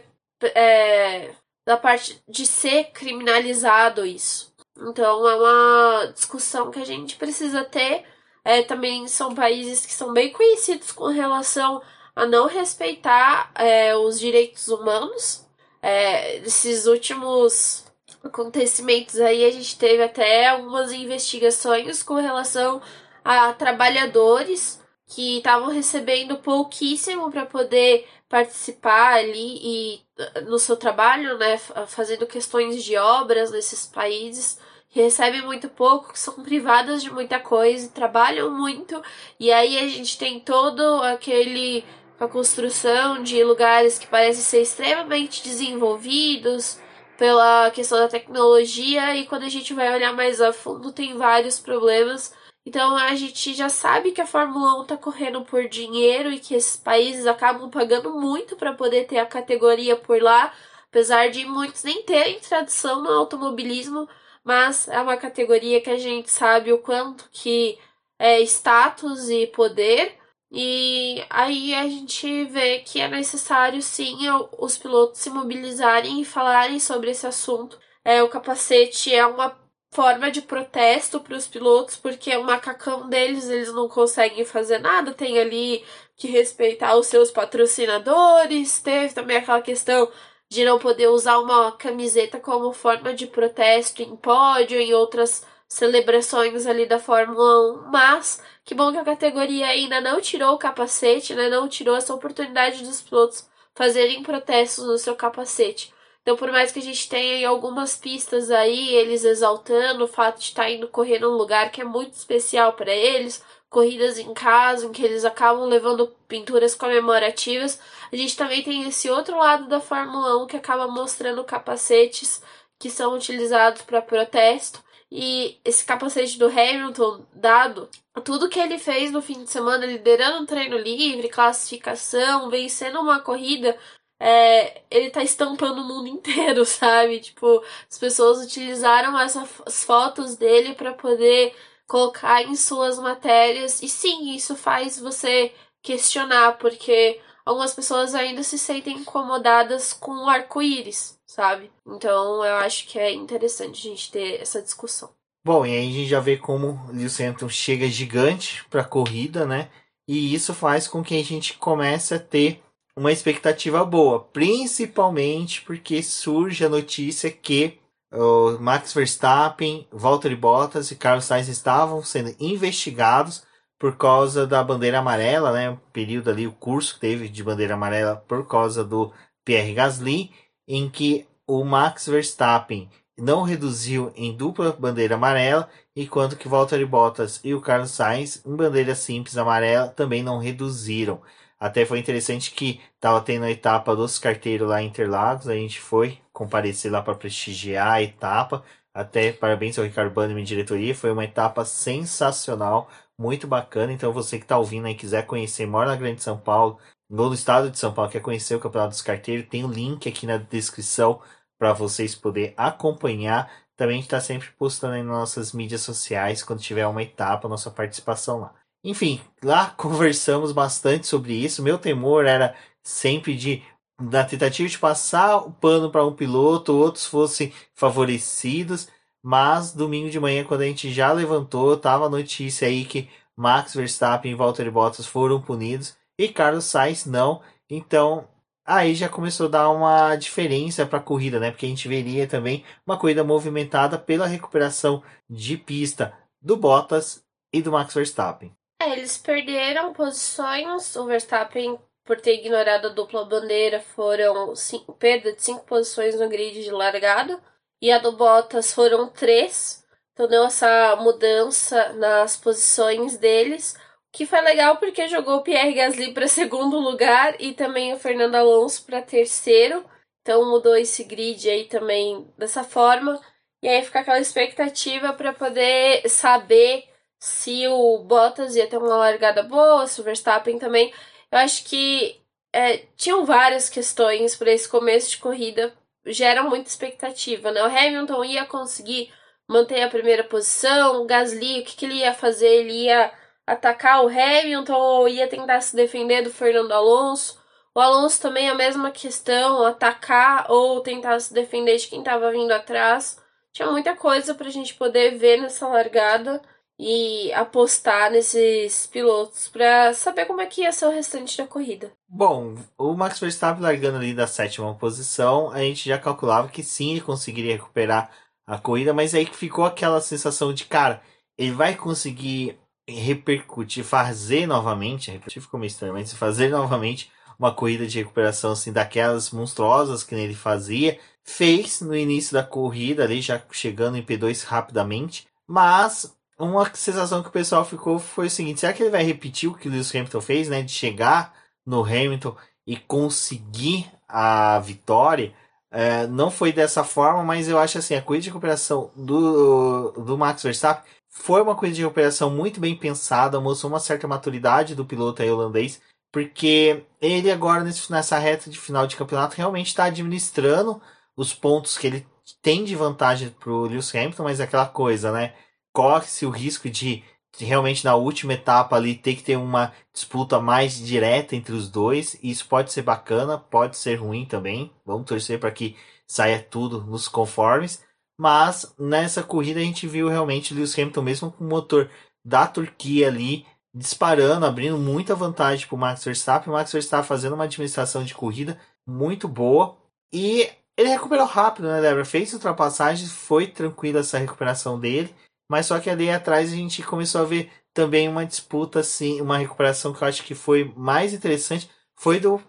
é, da parte de ser criminalizado isso. Então é uma discussão que a gente precisa ter. É, também são países que são bem conhecidos com relação a não respeitar é, os direitos humanos. É, esses últimos acontecimentos aí, a gente teve até algumas investigações com relação a trabalhadores que estavam recebendo pouquíssimo para poder participar ali e no seu trabalho, né, fazendo questões de obras nesses países que recebem muito pouco, que são privadas de muita coisa, trabalham muito, e aí a gente tem todo aquele a construção de lugares que parecem ser extremamente desenvolvidos pela questão da tecnologia e quando a gente vai olhar mais a fundo tem vários problemas. Então a gente já sabe que a Fórmula 1 está correndo por dinheiro e que esses países acabam pagando muito para poder ter a categoria por lá, apesar de muitos nem terem tradição no automobilismo, mas é uma categoria que a gente sabe o quanto que é status e poder e aí a gente vê que é necessário sim os pilotos se mobilizarem e falarem sobre esse assunto. É, o capacete é uma forma de protesto para os pilotos, porque o macacão deles eles não conseguem fazer nada, tem ali que respeitar os seus patrocinadores, teve também aquela questão de não poder usar uma camiseta como forma de protesto em pódio, em outras celebrações ali da Fórmula 1, mas que bom que a categoria ainda não tirou o capacete, né? Não tirou essa oportunidade dos pilotos fazerem protestos no seu capacete. Então, por mais que a gente tenha algumas pistas aí, eles exaltando o fato de estar indo correr num lugar que é muito especial para eles, corridas em casa, em que eles acabam levando pinturas comemorativas, a gente também tem esse outro lado da Fórmula 1 que acaba mostrando capacetes que são utilizados para protesto. E esse capacete do Hamilton, dado tudo que ele fez no fim de semana, liderando um treino livre, classificação, vencendo uma corrida, é, ele tá estampando o mundo (laughs) inteiro, sabe? Tipo, as pessoas utilizaram essas fotos dele para poder colocar em suas matérias. E sim, isso faz você questionar, porque algumas pessoas ainda se sentem incomodadas com o arco-íris sabe? Então eu acho que é interessante a gente ter essa discussão. Bom, e aí a gente já vê como o Lewis Hamilton chega gigante para a corrida, né? E isso faz com que a gente comece a ter uma expectativa boa, principalmente porque surge a notícia que o Max Verstappen, Valtteri Bottas e Carlos Sainz estavam sendo investigados por causa da bandeira amarela, né? O período ali, o curso que teve de bandeira amarela por causa do Pierre Gasly em que o Max Verstappen não reduziu em dupla bandeira amarela, enquanto que Valtteri Bottas e o Carlos Sainz, em bandeira simples amarela, também não reduziram. Até foi interessante que estava tendo a etapa dos carteiros lá em Interlagos, a gente foi comparecer lá para prestigiar a etapa. Até parabéns ao Ricardo Bannerman e diretoria, foi uma etapa sensacional, muito bacana. Então você que está ouvindo e quiser conhecer, mora na Grande São Paulo, no estado de São Paulo quer conhecer o Campeonato dos Carteiros, tem o um link aqui na descrição para vocês poderem acompanhar. Também está sempre postando nas nossas mídias sociais quando tiver uma etapa, nossa participação lá. Enfim, lá (laughs) conversamos bastante sobre isso. Meu temor era sempre de na tentativa de passar o pano para um piloto, outros fossem favorecidos. Mas domingo de manhã, quando a gente já levantou, tava a notícia aí que Max Verstappen e Valtteri Bottas foram punidos e Carlos Sainz não. Então, aí já começou a dar uma diferença para a corrida, né? Porque a gente veria também uma corrida movimentada pela recuperação de pista do Bottas e do Max Verstappen. É, eles perderam posições. O Verstappen, por ter ignorado a dupla bandeira, foram cinco, perda de cinco posições no grid de largada. E a do Bottas foram três. Então deu essa mudança nas posições deles. Que foi legal porque jogou o Pierre Gasly para (laughs) segundo lugar e também o Fernando Alonso para terceiro. Então mudou esse grid aí também dessa forma. E aí fica aquela expectativa para poder saber se o Bottas ia ter uma largada boa, se o Verstappen também. Eu acho que é, tinham várias questões para esse começo de corrida, gera muita expectativa, né? O Hamilton ia conseguir manter a primeira posição, o Gasly, o que, que ele ia fazer? Ele ia atacar o Hamilton ou ia tentar se defender do Fernando Alonso? O Alonso também a mesma questão, atacar ou tentar se defender de quem estava vindo atrás. Tinha muita coisa para a gente poder ver nessa largada e apostar nesses pilotos para saber como é que ia ser o restante da corrida. Bom, o Max Verstappen largando ali da sétima posição, a gente já calculava que sim, ele conseguiria recuperar a corrida, mas aí ficou aquela sensação de, cara, ele vai conseguir repercutir, fazer novamente, repetir ficou meio estranho, mas fazer novamente uma corrida de recuperação assim daquelas monstruosas que ele fazia, fez no início da corrida ali já chegando em P2 rapidamente, mas uma sensação que o pessoal ficou foi o seguinte: será que ele vai repetir o que o Lewis Hamilton fez, né? De chegar no Hamilton e conseguir a vitória? É, não foi dessa forma, mas eu acho assim: a corrida de recuperação do, do Max Verstappen foi uma corrida de recuperação muito bem pensada, mostrou uma certa maturidade do piloto holandês, porque ele agora nessa reta de final de campeonato realmente está administrando os pontos que ele tem de vantagem para o Lewis Hamilton, mas é aquela coisa, né? corre-se o risco de, de, realmente na última etapa ali ter que ter uma disputa mais direta entre os dois. Isso pode ser bacana, pode ser ruim também. Vamos torcer para que saia tudo nos conformes. Mas nessa corrida a gente viu realmente Lewis Hamilton mesmo com o motor da Turquia ali disparando, abrindo muita vantagem para o Max Verstappen. O Max Verstappen fazendo uma administração de corrida muito boa. E ele recuperou rápido, né, Débora? Fez ultrapassagens, foi tranquila essa recuperação dele. Mas só que ali atrás a gente começou a ver também uma disputa, assim, uma recuperação que eu acho que foi mais interessante, foi do,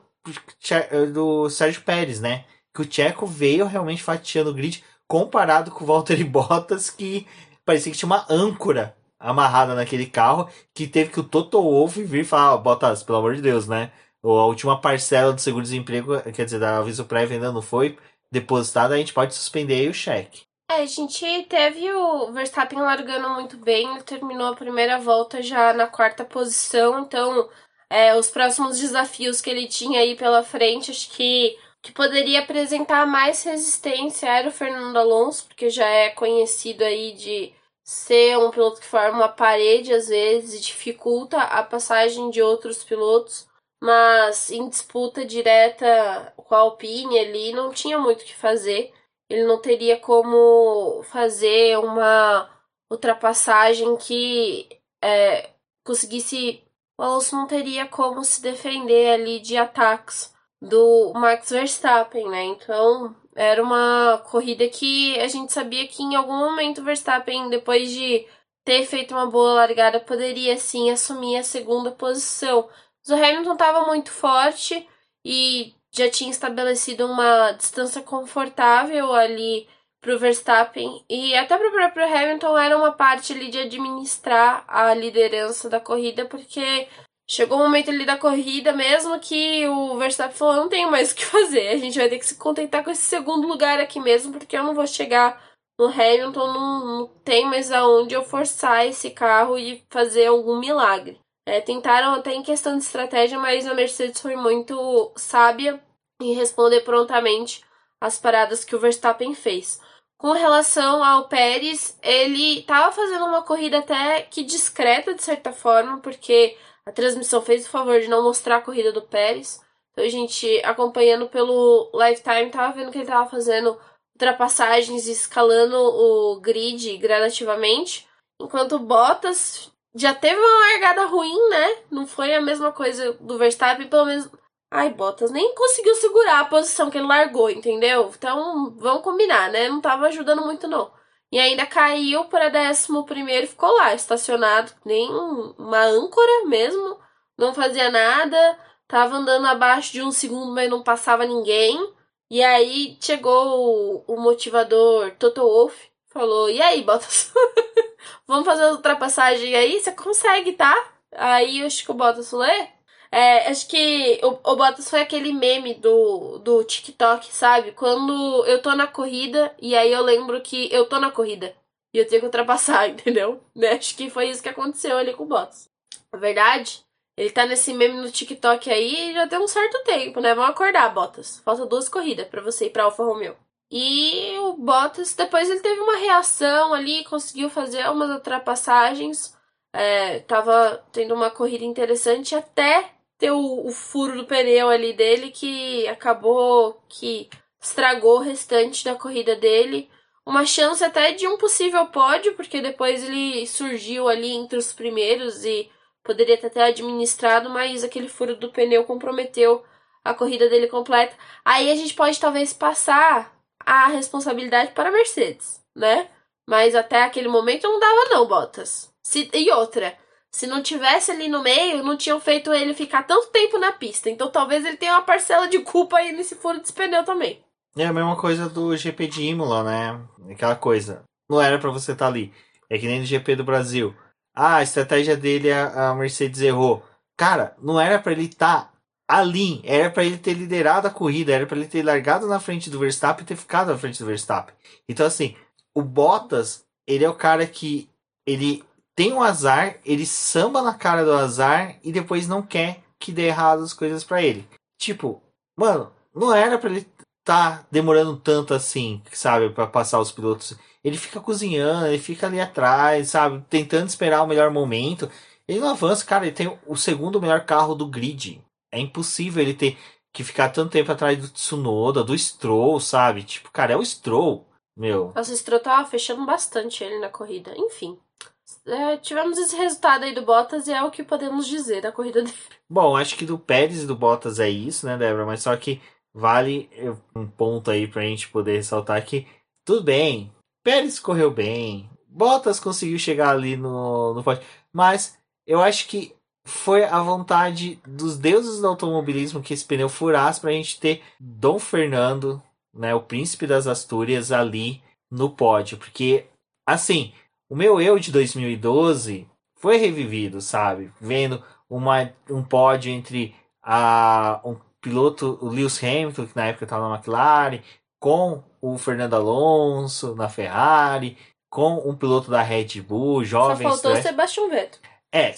do Sérgio Pérez, né? Que o Tcheco veio realmente fatiando o grid, comparado com o Valtteri Bottas, que parecia que tinha uma âncora amarrada naquele carro, que teve que o Toto Wolff vir falar, oh, Bottas, pelo amor de Deus, né? Ou a última parcela do seguro-desemprego, quer dizer, da aviso prévio ainda não foi depositada, a gente pode suspender aí o cheque. É, a gente teve o Verstappen largando muito bem, ele terminou a primeira volta já na quarta posição, então é, os próximos desafios que ele tinha aí pela frente, acho que que poderia apresentar mais resistência era o Fernando Alonso, porque já é conhecido aí de ser um piloto que forma uma parede às vezes e dificulta a passagem de outros pilotos, mas em disputa direta com a Alpine ali não tinha muito o que fazer ele não teria como fazer uma ultrapassagem que é, conseguisse. O Alonso não teria como se defender ali de ataques do Max Verstappen, né? Então era uma corrida que a gente sabia que em algum momento o Verstappen, depois de ter feito uma boa largada, poderia sim assumir a segunda posição. Mas o Hamilton estava muito forte e já tinha estabelecido uma distância confortável ali para o Verstappen e até para o próprio Hamilton era uma parte ali de administrar a liderança da corrida, porque chegou o um momento ali da corrida mesmo que o Verstappen falou: não tenho mais o que fazer, a gente vai ter que se contentar com esse segundo lugar aqui mesmo, porque eu não vou chegar no Hamilton, não, não tem mais aonde eu forçar esse carro e fazer algum milagre. É, tentaram até em questão de estratégia, mas a Mercedes foi muito sábia em responder prontamente as paradas que o Verstappen fez. Com relação ao Pérez, ele estava fazendo uma corrida até que discreta de certa forma, porque a transmissão fez o favor de não mostrar a corrida do Pérez. Então a gente acompanhando pelo Lifetime tava vendo que ele tava fazendo ultrapassagens e escalando o grid gradativamente, enquanto Bottas já teve uma largada ruim, né? Não foi a mesma coisa do Verstappen, pelo menos. Ai, Bottas nem conseguiu segurar a posição que ele largou, entendeu? Então, vamos combinar, né? Não tava ajudando muito, não. E ainda caiu para décimo primeiro ficou lá, estacionado, nem uma âncora mesmo, não fazia nada, tava andando abaixo de um segundo, mas não passava ninguém. E aí chegou o, motivador Toto Wolff, falou: E aí, Bottas? (laughs) Vamos fazer a ultrapassagem aí? Você consegue, tá? Aí o Bottas falou: é? Acho que o, o Bottas foi aquele meme do, do TikTok, sabe? Quando eu tô na corrida e aí eu lembro que eu tô na corrida e eu tenho que ultrapassar, (laughs) entendeu? Né? Acho que foi isso que aconteceu ali com o Bottas. Na verdade, ele tá nesse meme no TikTok aí já tem um certo tempo, né? Vamos acordar, Bottas. Falta duas corridas para você ir pra Alfa Romeo. E o Bottas, depois ele teve uma reação ali, conseguiu fazer umas ultrapassagens. É, tava tendo uma corrida interessante até ter o, o furo do pneu ali dele que acabou que estragou o restante da corrida dele. Uma chance até de um possível pódio, porque depois ele surgiu ali entre os primeiros e poderia ter até administrado, mas aquele furo do pneu comprometeu a corrida dele completa. Aí a gente pode talvez passar a responsabilidade para a Mercedes, né? Mas até aquele momento não dava não, Bottas. Se, e outra, se não tivesse ali no meio, não tinham feito ele ficar tanto tempo na pista. Então talvez ele tenha uma parcela de culpa aí nesse furo de pneu também. É a mesma coisa do GP de Imola, né? Aquela coisa. Não era para você estar tá ali. É que nem no GP do Brasil. Ah, a estratégia dele a, Mercedes errou. Cara, não era para ele estar tá ali. Era para ele ter liderado a corrida. Era para ele ter largado na frente do Verstappen e ter ficado na frente do Verstappen. Então, assim, o Bottas, ele é o cara que ele tem um azar, ele samba na cara do azar e depois não quer que dê errado as coisas para ele. Tipo, mano, não era para ele tá demorando tanto assim, sabe, para passar os pilotos. Ele fica cozinhando, ele fica ali atrás, sabe, tentando esperar o melhor momento. Ele não avança, cara, ele tem o segundo melhor carro do grid. É impossível ele ter que ficar tanto tempo atrás do Tsunoda, do Stroll, sabe? Tipo, cara, é o Stroll, meu. Nossa, o Stroll tava fechando bastante ele na corrida. Enfim é, tivemos esse resultado aí do Bottas e é o que podemos dizer da corrida dele. Bom, acho que do Pérez e do Bottas é isso, né, Débora? Mas só que vale um ponto aí pra gente poder ressaltar que tudo bem, Pérez correu bem, Bottas conseguiu chegar ali no, no pódio, mas eu acho que foi a vontade dos deuses do automobilismo que esse pneu furasse pra gente ter Dom Fernando, né, o príncipe das Astúrias ali no pódio, porque assim, o meu eu de 2012 foi revivido, sabe? Vendo uma, um pódio entre a, um piloto, o Lewis Hamilton, que na época estava na McLaren, com o Fernando Alonso na Ferrari, com um piloto da Red Bull, jovem. Só faltou o Sebastian Vettel. É,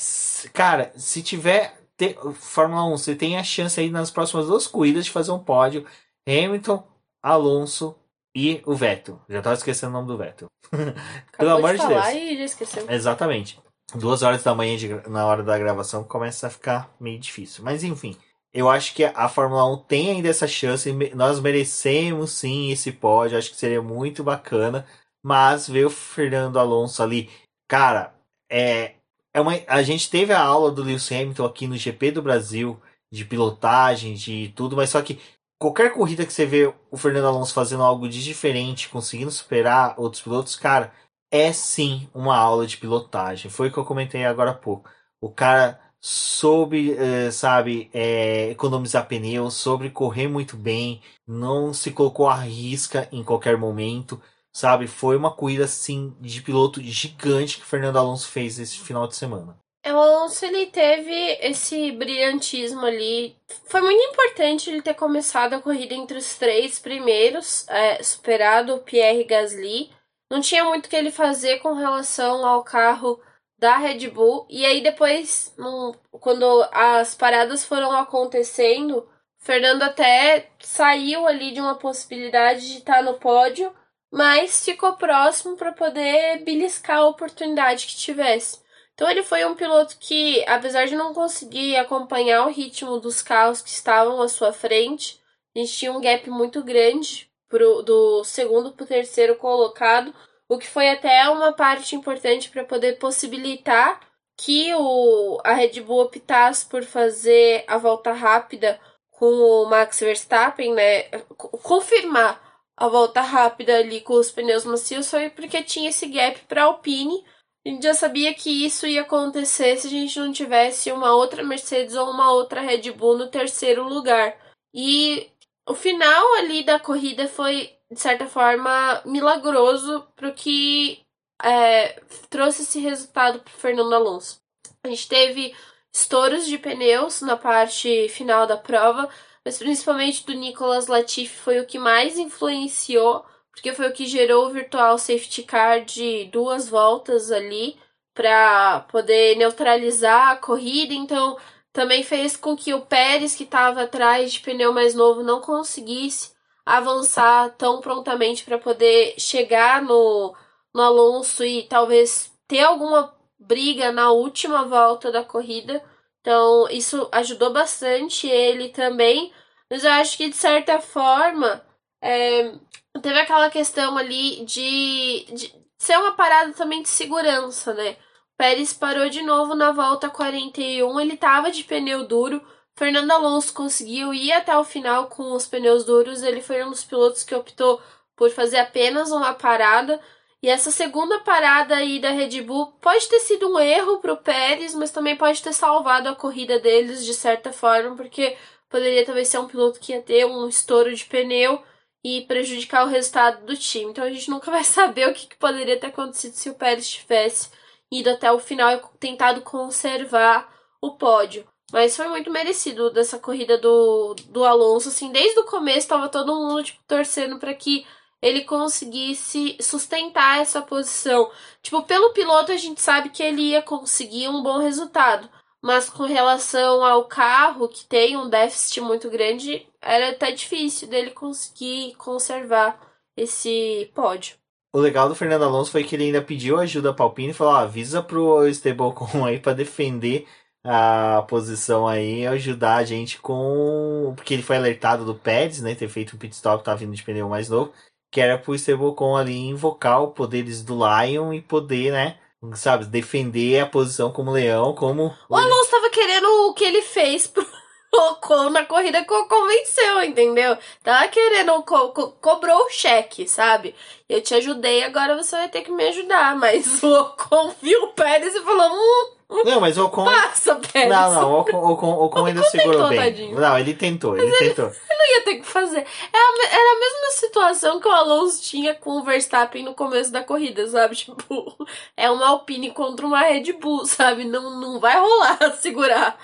cara, se tiver te, Fórmula 1, você tem a chance aí nas próximas duas corridas de fazer um pódio Hamilton, Alonso e o Vettel. Já tava esquecendo o nome do Vettel. (laughs) Pelo amor de, de Deus. E já esqueceu. Exatamente. Duas horas da manhã de, na hora da gravação começa a ficar meio difícil. Mas enfim, eu acho que a Fórmula 1 tem ainda essa chance. Nós merecemos sim esse pódio. Acho que seria muito bacana. Mas ver o Fernando Alonso ali, cara, é, é uma, a gente teve a aula do Lewis Hamilton aqui no GP do Brasil de pilotagem, de tudo, mas só que qualquer corrida que você vê o Fernando Alonso fazendo algo de diferente, conseguindo superar outros pilotos, cara, é sim uma aula de pilotagem. Foi o que eu comentei agora há pouco. O cara soube, eh, sabe, é, economizar pneus, soube correr muito bem, não se colocou à risca em qualquer momento, sabe? Foi uma corrida, assim, de piloto gigante que o Fernando Alonso fez esse final de semana. O Alonso ele teve esse brilhantismo ali. Foi muito importante ele ter começado a corrida entre os três primeiros, é, superado o Pierre Gasly. Não tinha muito o que ele fazer com relação ao carro da Red Bull. E aí depois, no, quando as paradas foram acontecendo, Fernando até saiu ali de uma possibilidade de estar no pódio, mas ficou próximo para poder beliscar a oportunidade que tivesse. Então ele foi um piloto que, apesar de não conseguir acompanhar o ritmo dos carros que estavam à sua frente, a gente tinha um gap muito grande pro, do segundo para o terceiro colocado, o que foi até uma parte importante para poder possibilitar que o, a Red Bull optasse por fazer a volta rápida com o Max Verstappen, né? Confirmar a volta rápida ali com os pneus macios foi porque tinha esse gap para Alpine a gente já sabia que isso ia acontecer se a gente não tivesse uma outra Mercedes ou uma outra Red Bull no terceiro lugar. E o final ali da corrida foi, de certa forma, milagroso para que é, trouxe esse resultado para Fernando Alonso. A gente teve estouros de pneus na parte final da prova, mas principalmente do Nicolas Latifi foi o que mais influenciou porque foi o que gerou o virtual safety car de duas voltas ali para poder neutralizar a corrida. Então, também fez com que o Pérez, que estava atrás de pneu mais novo, não conseguisse avançar tão prontamente para poder chegar no, no Alonso e talvez ter alguma briga na última volta da corrida. Então, isso ajudou bastante ele também. Mas eu acho que, de certa forma, é, teve aquela questão ali de, de ser uma parada também de segurança, né? O Pérez parou de novo na volta 41, ele tava de pneu duro. Fernando Alonso conseguiu ir até o final com os pneus duros. Ele foi um dos pilotos que optou por fazer apenas uma parada. E essa segunda parada aí da Red Bull pode ter sido um erro para o Pérez, mas também pode ter salvado a corrida deles de certa forma, porque poderia talvez ser um piloto que ia ter um estouro de pneu e prejudicar o resultado do time. Então a gente nunca vai (laughs) saber o que, que poderia ter acontecido se o Pérez tivesse ido até o final e tentado conservar o pódio. Mas foi muito merecido dessa corrida do, do Alonso. Assim, desde o começo estava todo mundo tipo, torcendo para que ele conseguisse sustentar essa posição. Tipo, pelo piloto a gente sabe que ele ia conseguir um bom resultado mas com relação ao carro, que tem um déficit muito grande, era até difícil dele conseguir conservar esse pódio. O legal do Fernando Alonso foi que ele ainda pediu ajuda para Alpine e falou: ah, avisa pro Stablecom aí para defender a posição aí, ajudar a gente com. Porque ele foi alertado do Pérez, né? Ter feito um pit stop, tá vindo de pneu mais novo. Que era pro Stablecom ali invocar os poderes do Lion e poder, né? Sabe, defender a posição como leão, como. O Alonso tava querendo o que ele fez pro (laughs) Ocon na corrida que o Ocon venceu, entendeu? Tava querendo, co co cobrou o cheque, sabe? Eu te ajudei, agora você vai ter que me ajudar. (laughs) Mas o Ocon viu o Pérez e falou: hum, não, mas o Ocon. Passa, Pérez. Não, não, o Ocon, Ocon, Ocon ainda segurou bem. Tadinho. Não, ele tentou, ele, ele tentou. Ele (laughs) não ia ter que fazer. Era, é era a mesma situação que o Alonso tinha com o Verstappen no começo da corrida, sabe? (laughs) Tipo, é uma Alpine contra uma Red Bull, sabe? Não, não vai rolar (laughs) segurar.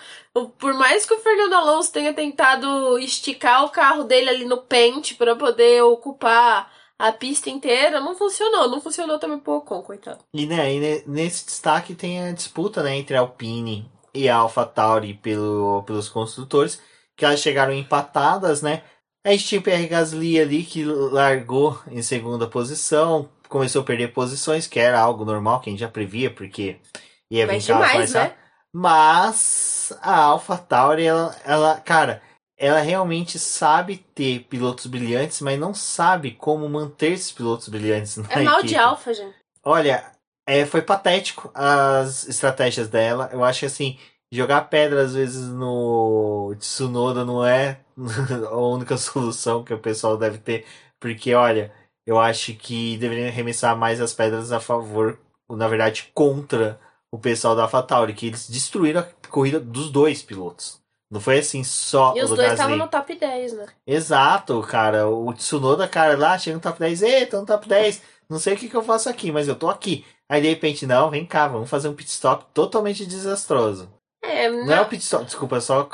Por mais que o Fernando Alonso tenha tentado esticar o carro dele ali no pente para poder ocupar a pista inteira não funcionou. Não funcionou também pro Ocon, coitado. E, né, e nesse destaque tem a disputa né, entre a Alpine e a AlphaTauri pelo, pelos construtores, que elas chegaram empatadas, né? A gente Pierre Gasly ali que largou em segunda posição, começou a perder posições, que era algo normal, que a gente já previa, porque ia vir carros mais né? Mas a AlphaTauri, ela, ela, cara, ela realmente sabe ter pilotos brilhantes, mas não sabe como manter esses pilotos brilhantes na É mal equipe. de alfa, gente. Olha, é, foi patético as estratégias dela. Eu acho que assim, jogar pedra às vezes no Tsunoda não é (laughs) a única solução que o pessoal deve ter. Porque, olha, eu acho que deveriam arremessar mais as pedras a favor, na verdade, contra o pessoal da AlphaTauri, que eles destruíram a corrida dos dois pilotos. Não foi assim só e o os dois estavam no top 10, né? Exato, cara. O Tsunoda, cara, lá chega no top 10. Ei, tô no top 10. Não sei o que, que eu faço aqui, mas eu tô aqui. Aí de repente, não, vem cá, vamos fazer um pit stop totalmente desastroso. É, não, não é o pit stop, desculpa, só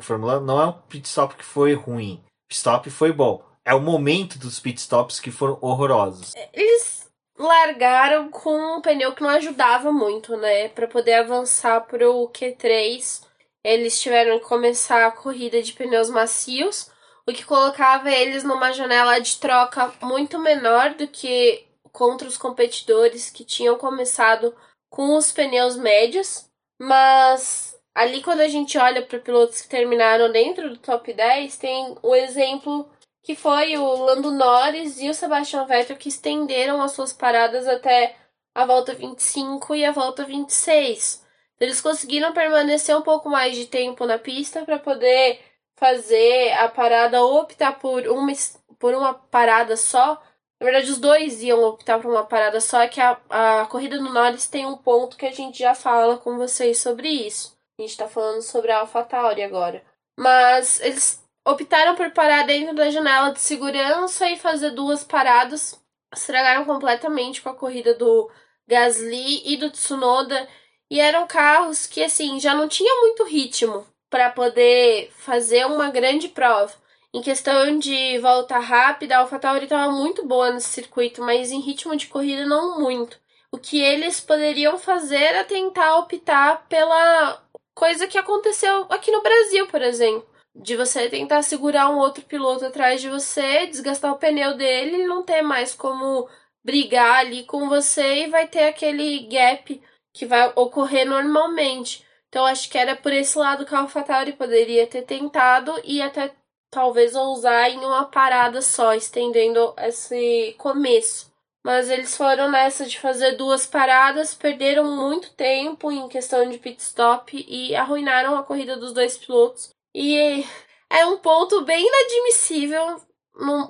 formulando, não é um pit stop que foi ruim. Pit stop foi bom. É o momento dos pit stops que foram horrorosos. Eles largaram com um pneu que não ajudava muito, né? Para poder avançar pro Q3 eles tiveram que começar a corrida de pneus macios, o que colocava eles numa janela de troca muito menor do que contra os competidores que tinham começado com os pneus médios, mas ali quando a gente olha para pilotos que terminaram dentro do top 10, tem o exemplo que foi o Lando Norris e o Sebastian Vettel que estenderam as suas paradas até a volta 25 e a volta 26. Eles conseguiram permanecer um pouco mais de tempo na pista para poder fazer a parada ou optar por uma, por uma parada só. Na verdade, os dois iam optar por uma parada só, que a, a corrida do Norris tem um ponto que a gente já fala com vocês sobre isso. A gente tá falando sobre a AlphaTauri agora. Mas eles optaram por parar dentro da janela de segurança e fazer duas paradas. Estragaram completamente com a corrida do Gasly e do Tsunoda. E eram carros que, assim, já não tinha muito ritmo para poder fazer uma grande prova. Em questão de volta rápida, a AlphaTauri estava muito boa nesse circuito, mas em ritmo de corrida não muito. O que eles poderiam fazer era tentar optar pela coisa que aconteceu aqui no Brasil, por exemplo. De você tentar segurar um outro piloto atrás de você, desgastar o pneu dele não ter mais como brigar ali com você e vai ter aquele gap que vai ocorrer normalmente. Então acho que era por esse lado que a AlphaTauri poderia ter tentado e até talvez ousar em uma parada só, estendendo esse começo. Mas eles foram nessa de fazer duas paradas, perderam muito tempo em questão de pit stop e arruinaram a corrida dos dois pilotos. E é um ponto bem inadmissível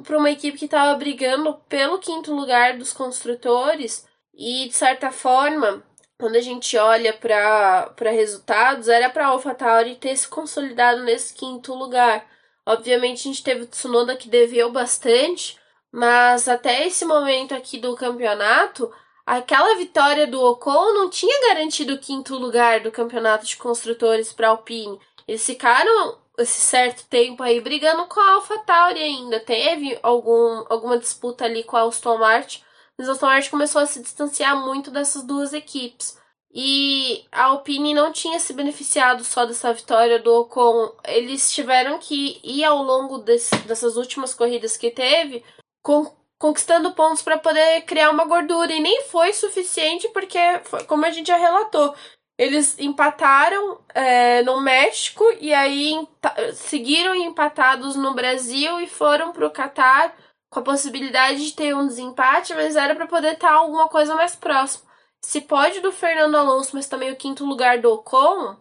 para uma equipe que estava brigando pelo quinto lugar dos construtores e de certa forma quando a gente olha para resultados era para a AlphaTauri ter se consolidado nesse quinto lugar. Obviamente a gente teve o Tsunoda que deveu bastante mas até esse momento aqui do campeonato aquela vitória do Ocon não tinha garantido o quinto lugar do campeonato de construtores para Alpine. Eles ficaram esse certo tempo aí brigando com a AlphaTauri ainda. Teve algum, alguma disputa ali com a Aston Martin, mas Aston Martin começou a se distanciar muito dessas duas equipes. E a Alpine não tinha se beneficiado só dessa vitória do Ocon. Eles tiveram que ir ao longo desse, dessas últimas corridas que teve, com, conquistando pontos para poder criar uma gordura. E nem foi suficiente, porque, como a gente já relatou, eles empataram é, no México e aí seguiram empatados no Brasil e foram para o Catar com a possibilidade de ter um desempate, mas era para poder estar alguma coisa mais próximo. Se pode do Fernando Alonso, mas também o quinto lugar do Ocon,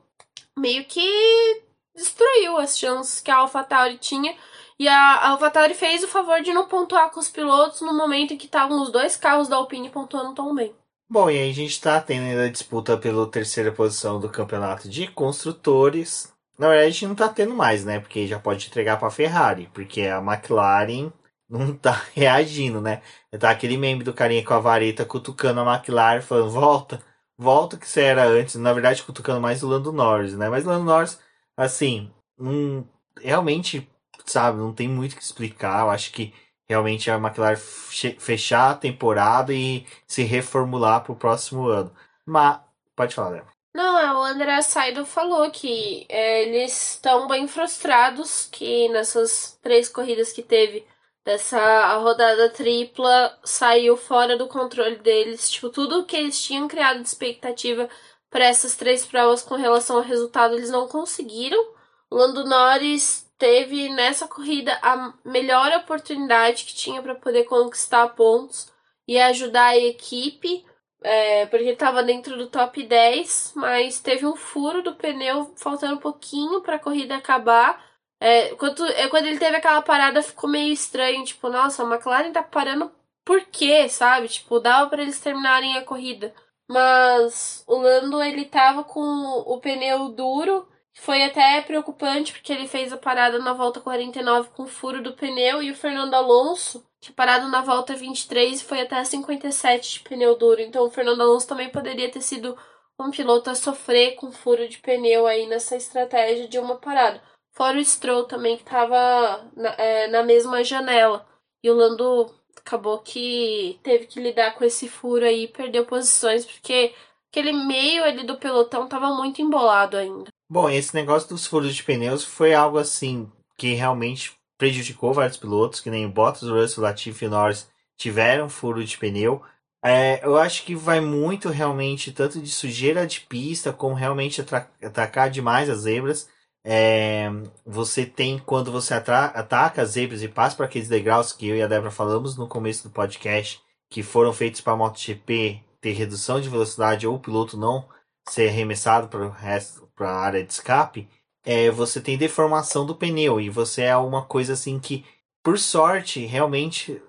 meio que destruiu as chances que a AlphaTauri tinha. E a AlphaTauri fez o favor de não pontuar com os pilotos no momento em que estavam os dois carros da Alpine pontuando tão bem. Bom, e aí a gente está tendo ainda a disputa pela terceira posição do campeonato de construtores. Na verdade, a gente não está tendo mais, né? Porque já pode entregar para a Ferrari, porque a McLaren não está (laughs) reagindo, né? Tá aquele meme do carinha com a vareta cutucando a McLaren, falando: volta, volta que você era antes. Na verdade, cutucando mais o Lando Norris, né? Mas o Lando Norris, assim, um, realmente, sabe, não tem muito que explicar. Eu acho que realmente a McLaren fechar a temporada e se reformular para o próximo ano. Mas, pode falar, Léo. Não, é, o André Saido falou que é, eles estão bem frustrados que nessas três corridas que teve dessa rodada tripla saiu fora do controle deles. Tipo, tudo que eles tinham criado de expectativa para essas três provas com relação ao resultado, eles não conseguiram. O Lando Norris teve nessa corrida a melhor oportunidade que tinha para poder conquistar pontos e ajudar a equipe, é, porque estava dentro do top 10, mas teve um furo do pneu faltando um pouquinho para a corrida acabar. É, quando, é, quando ele teve aquela parada ficou meio estranho, tipo, nossa, a McLaren tá parando por quê, sabe? Tipo, dava para eles terminarem a corrida. Mas o Lando ele tava com o pneu duro foi até preocupante porque ele fez a parada na volta 49 com furo do pneu e o Fernando Alonso tinha parado na volta 23 e foi até 57 de pneu duro. Então o Fernando Alonso também poderia ter sido um piloto a sofrer com furo de pneu aí nessa estratégia de uma parada. Fora o Stroll também que estava na, é, na mesma janela. E o Lando acabou que teve que lidar com esse furo aí, perdeu posições porque aquele meio ali do pelotão estava muito embolado ainda. Bom, esse negócio dos furos de pneus foi algo assim que realmente prejudicou vários pilotos, que nem Bottas, Russell, Latifi e Norris tiveram furo de pneu. É, eu acho que vai muito realmente, tanto de sujeira de pista, como realmente atacar demais as zebras. É, você tem, quando você ataca as zebras e passa para aqueles degraus que eu e a Débora falamos no começo do podcast, que foram feitos para MotoGP ter redução de velocidade ou o piloto não ser arremessado para a área de escape, é, você tem deformação do pneu e você é uma coisa assim que por sorte, realmente,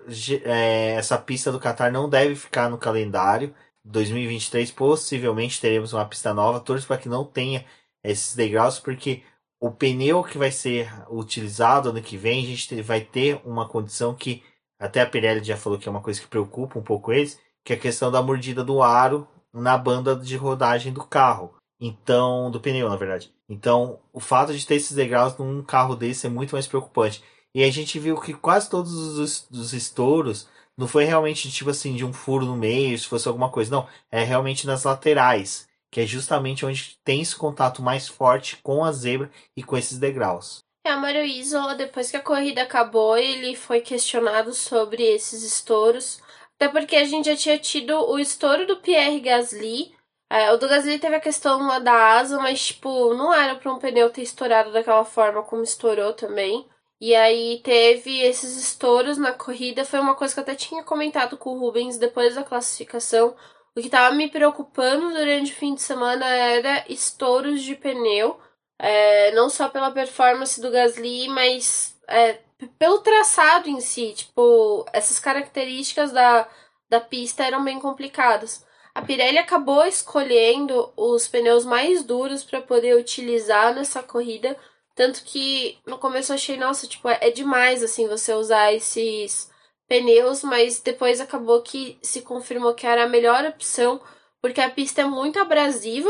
é, essa pista do Qatar não deve ficar no calendário. 2023 possivelmente teremos uma pista nova. Torço para que não tenha esses degraus, porque o pneu que vai ser utilizado ano que vem, a gente vai ter uma condição que até a Pirelli já falou que é uma coisa que preocupa um pouco eles, que é a questão da mordida do aro na banda de rodagem do carro. Então, do pneu, na verdade. Então, o fato de ter esses degraus num carro desse é muito mais preocupante. E a gente viu que quase todos os, os estouros não foi realmente tipo assim de um furo no meio, se fosse alguma coisa, não. É realmente nas laterais, que é justamente onde tem esse contato mais forte com a zebra e com esses degraus. É, o Mário Isola, depois que a corrida acabou, ele foi questionado sobre esses estouros. Até porque a gente já tinha tido o estouro do Pierre Gasly. É, o do Gasly teve a questão lá da asa, mas, tipo, não era para um pneu ter estourado daquela forma como estourou também. E aí teve esses estouros na corrida. Foi uma coisa que eu até tinha comentado com o Rubens depois da classificação. O que estava me preocupando durante o fim de semana era estouros de pneu. É, não só pela performance do Gasly, mas é, pelo traçado em si. Tipo, essas características da, da pista eram bem complicadas. A Pirelli acabou escolhendo os pneus mais duros para poder utilizar nessa corrida tanto que no começo eu achei, nossa, tipo, é, é demais, assim, você usar esses pneus, mas depois acabou que se confirmou que era a melhor opção, porque a pista é muito abrasiva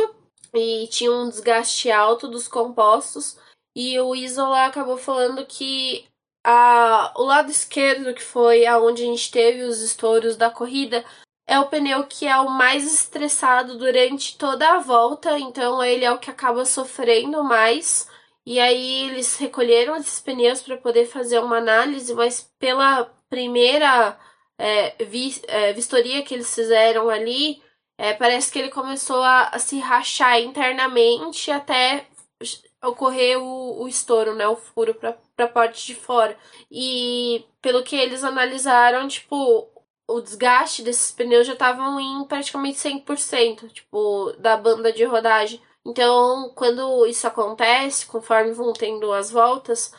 e tinha um desgaste alto dos compostos. E o Isola acabou falando que a, o lado esquerdo, que foi aonde a gente teve os estouros da corrida, é o pneu que é o mais estressado durante toda a volta, então ele é o que acaba sofrendo mais. E aí eles recolheram esses pneus para poder fazer uma análise, mas pela primeira é, vi, é, vistoria que eles fizeram ali, é, parece que ele começou a, a, se rachar internamente até ocorrer o, o estouro, né? O furo para a parte de fora. E pelo que eles analisaram, tipo, o desgaste desses pneus já estavam em praticamente 100%, tipo, da banda de rodagem. Então, quando isso acontece, conforme vão tendo as voltas,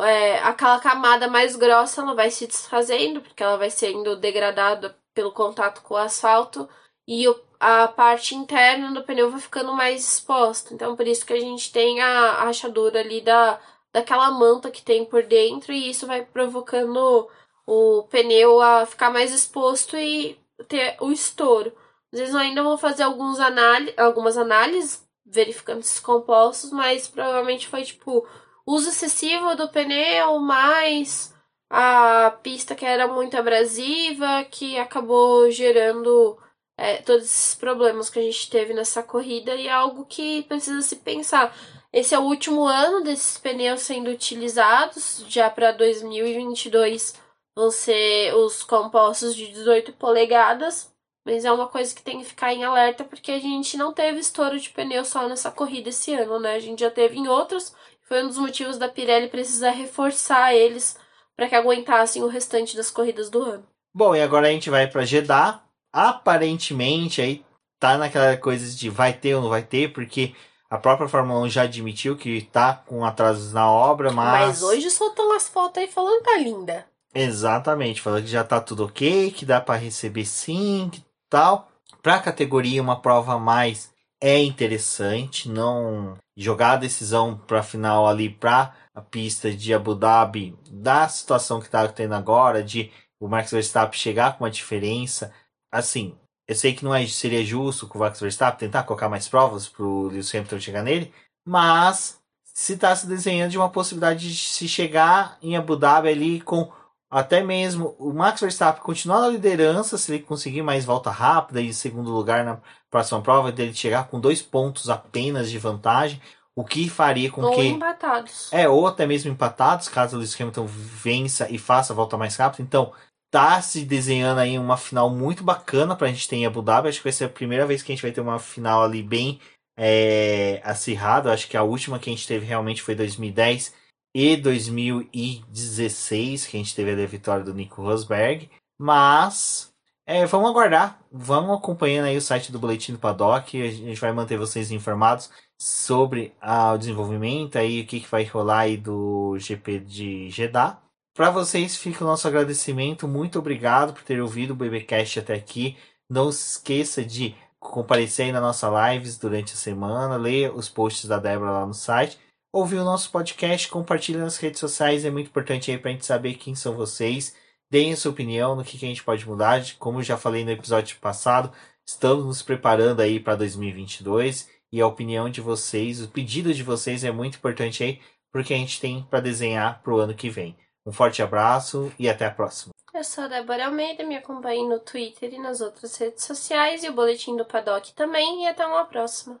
é, aquela camada mais grossa ela vai se desfazendo, porque ela vai sendo degradada pelo contato com o asfalto, e o, a parte interna do pneu vai ficando mais exposta. Então, por isso que a gente tem a, rachadura ali da, daquela manta que tem por dentro, e isso vai provocando o pneu a ficar mais exposto e ter o estouro. Às vezes ainda vão fazer alguns análise, algumas análises verificando esses compostos, mas provavelmente foi tipo uso excessivo do pneu, mais a pista que era muito abrasiva, que acabou gerando é, todos esses problemas que a gente teve nessa corrida e é algo que precisa se pensar. Esse é o último ano desses pneus sendo utilizados, já para 2022 vão ser os compostos de 18 polegadas. Mas é uma coisa que tem que ficar em alerta porque a gente não teve estouro de pneu só nessa corrida esse ano, né? A gente já teve em outros. Foi um dos motivos da Pirelli precisar reforçar eles para que aguentassem o restante das corridas do ano. Bom, e agora a gente vai para Jeddah. Aparentemente aí tá naquela coisa de vai ter ou não vai ter, porque a própria Fórmula 1 já admitiu que tá com atrasos na obra, mas. Mas hoje soltam as fotos aí falando que tá linda. Exatamente, falando que já tá tudo ok, que dá para receber sim, que tal. Para a categoria, uma prova a mais é interessante. Não jogar a decisão para a final ali para a pista de Abu Dhabi, da situação que está tendo agora, de o Max Verstappen chegar com uma diferença. Assim, eu sei que não é, seria justo com o Max Verstappen tentar colocar mais provas para o Lewis Hamilton chegar nele, mas se está se desenhando de uma possibilidade de se chegar em Abu Dhabi ali com até mesmo o Max Verstappen continuar na liderança, se ele conseguir mais volta rápida e segundo lugar na próxima prova, dele chegar com dois pontos apenas de vantagem, o que faria com ou que. empatados. É, ou até mesmo empatados, caso o Lewis Hamilton vença e faça a volta mais rápida. Então, tá se desenhando aí uma final muito bacana pra gente ter em Abu Dhabi. Acho que vai ser a primeira vez que a gente vai ter uma final ali bem é, acirrada. Acho que a última que a gente teve realmente foi 2010 e 2016, que a gente teve a vitória do Nico Rosberg. Mas é, vamos aguardar, vamos acompanhando aí o site do Boletim do Paddock. A gente vai manter vocês informados sobre ah, o desenvolvimento aí, o que, que vai rolar aí do GP de Jeddah. Para vocês fica o nosso agradecimento. Muito obrigado por ter ouvido o BBcast até aqui. Não se esqueça de comparecer aí na nossa lives durante a semana, ler os posts da Débora lá no site, ouvir o nosso podcast, compartilhe nas redes sociais, é muito importante aí para a gente saber quem são vocês. Deem a sua opinião no que, que a gente pode mudar. Como eu já falei no episódio passado, estamos nos preparando aí para 2022 e a opinião de vocês, o pedido de vocês é muito importante aí, porque a gente tem para desenhar para o ano que vem. Um forte abraço e até a próxima. Eu sou a Débora Almeida, me acompanhe no Twitter e nas outras redes sociais e o Boletim do Paddock também, e até uma próxima.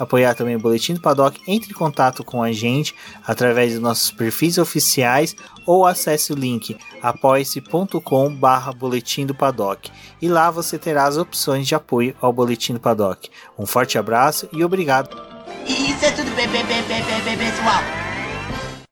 apoiar também o Boletim do Paddock, entre em contato com a gente através dos nossos perfis oficiais ou acesse o link apoia-se.com barra Boletim do Paddock e lá você terá as opções de apoio ao Boletim do Paddock. Um forte abraço e obrigado! Isso é tudo pessoal!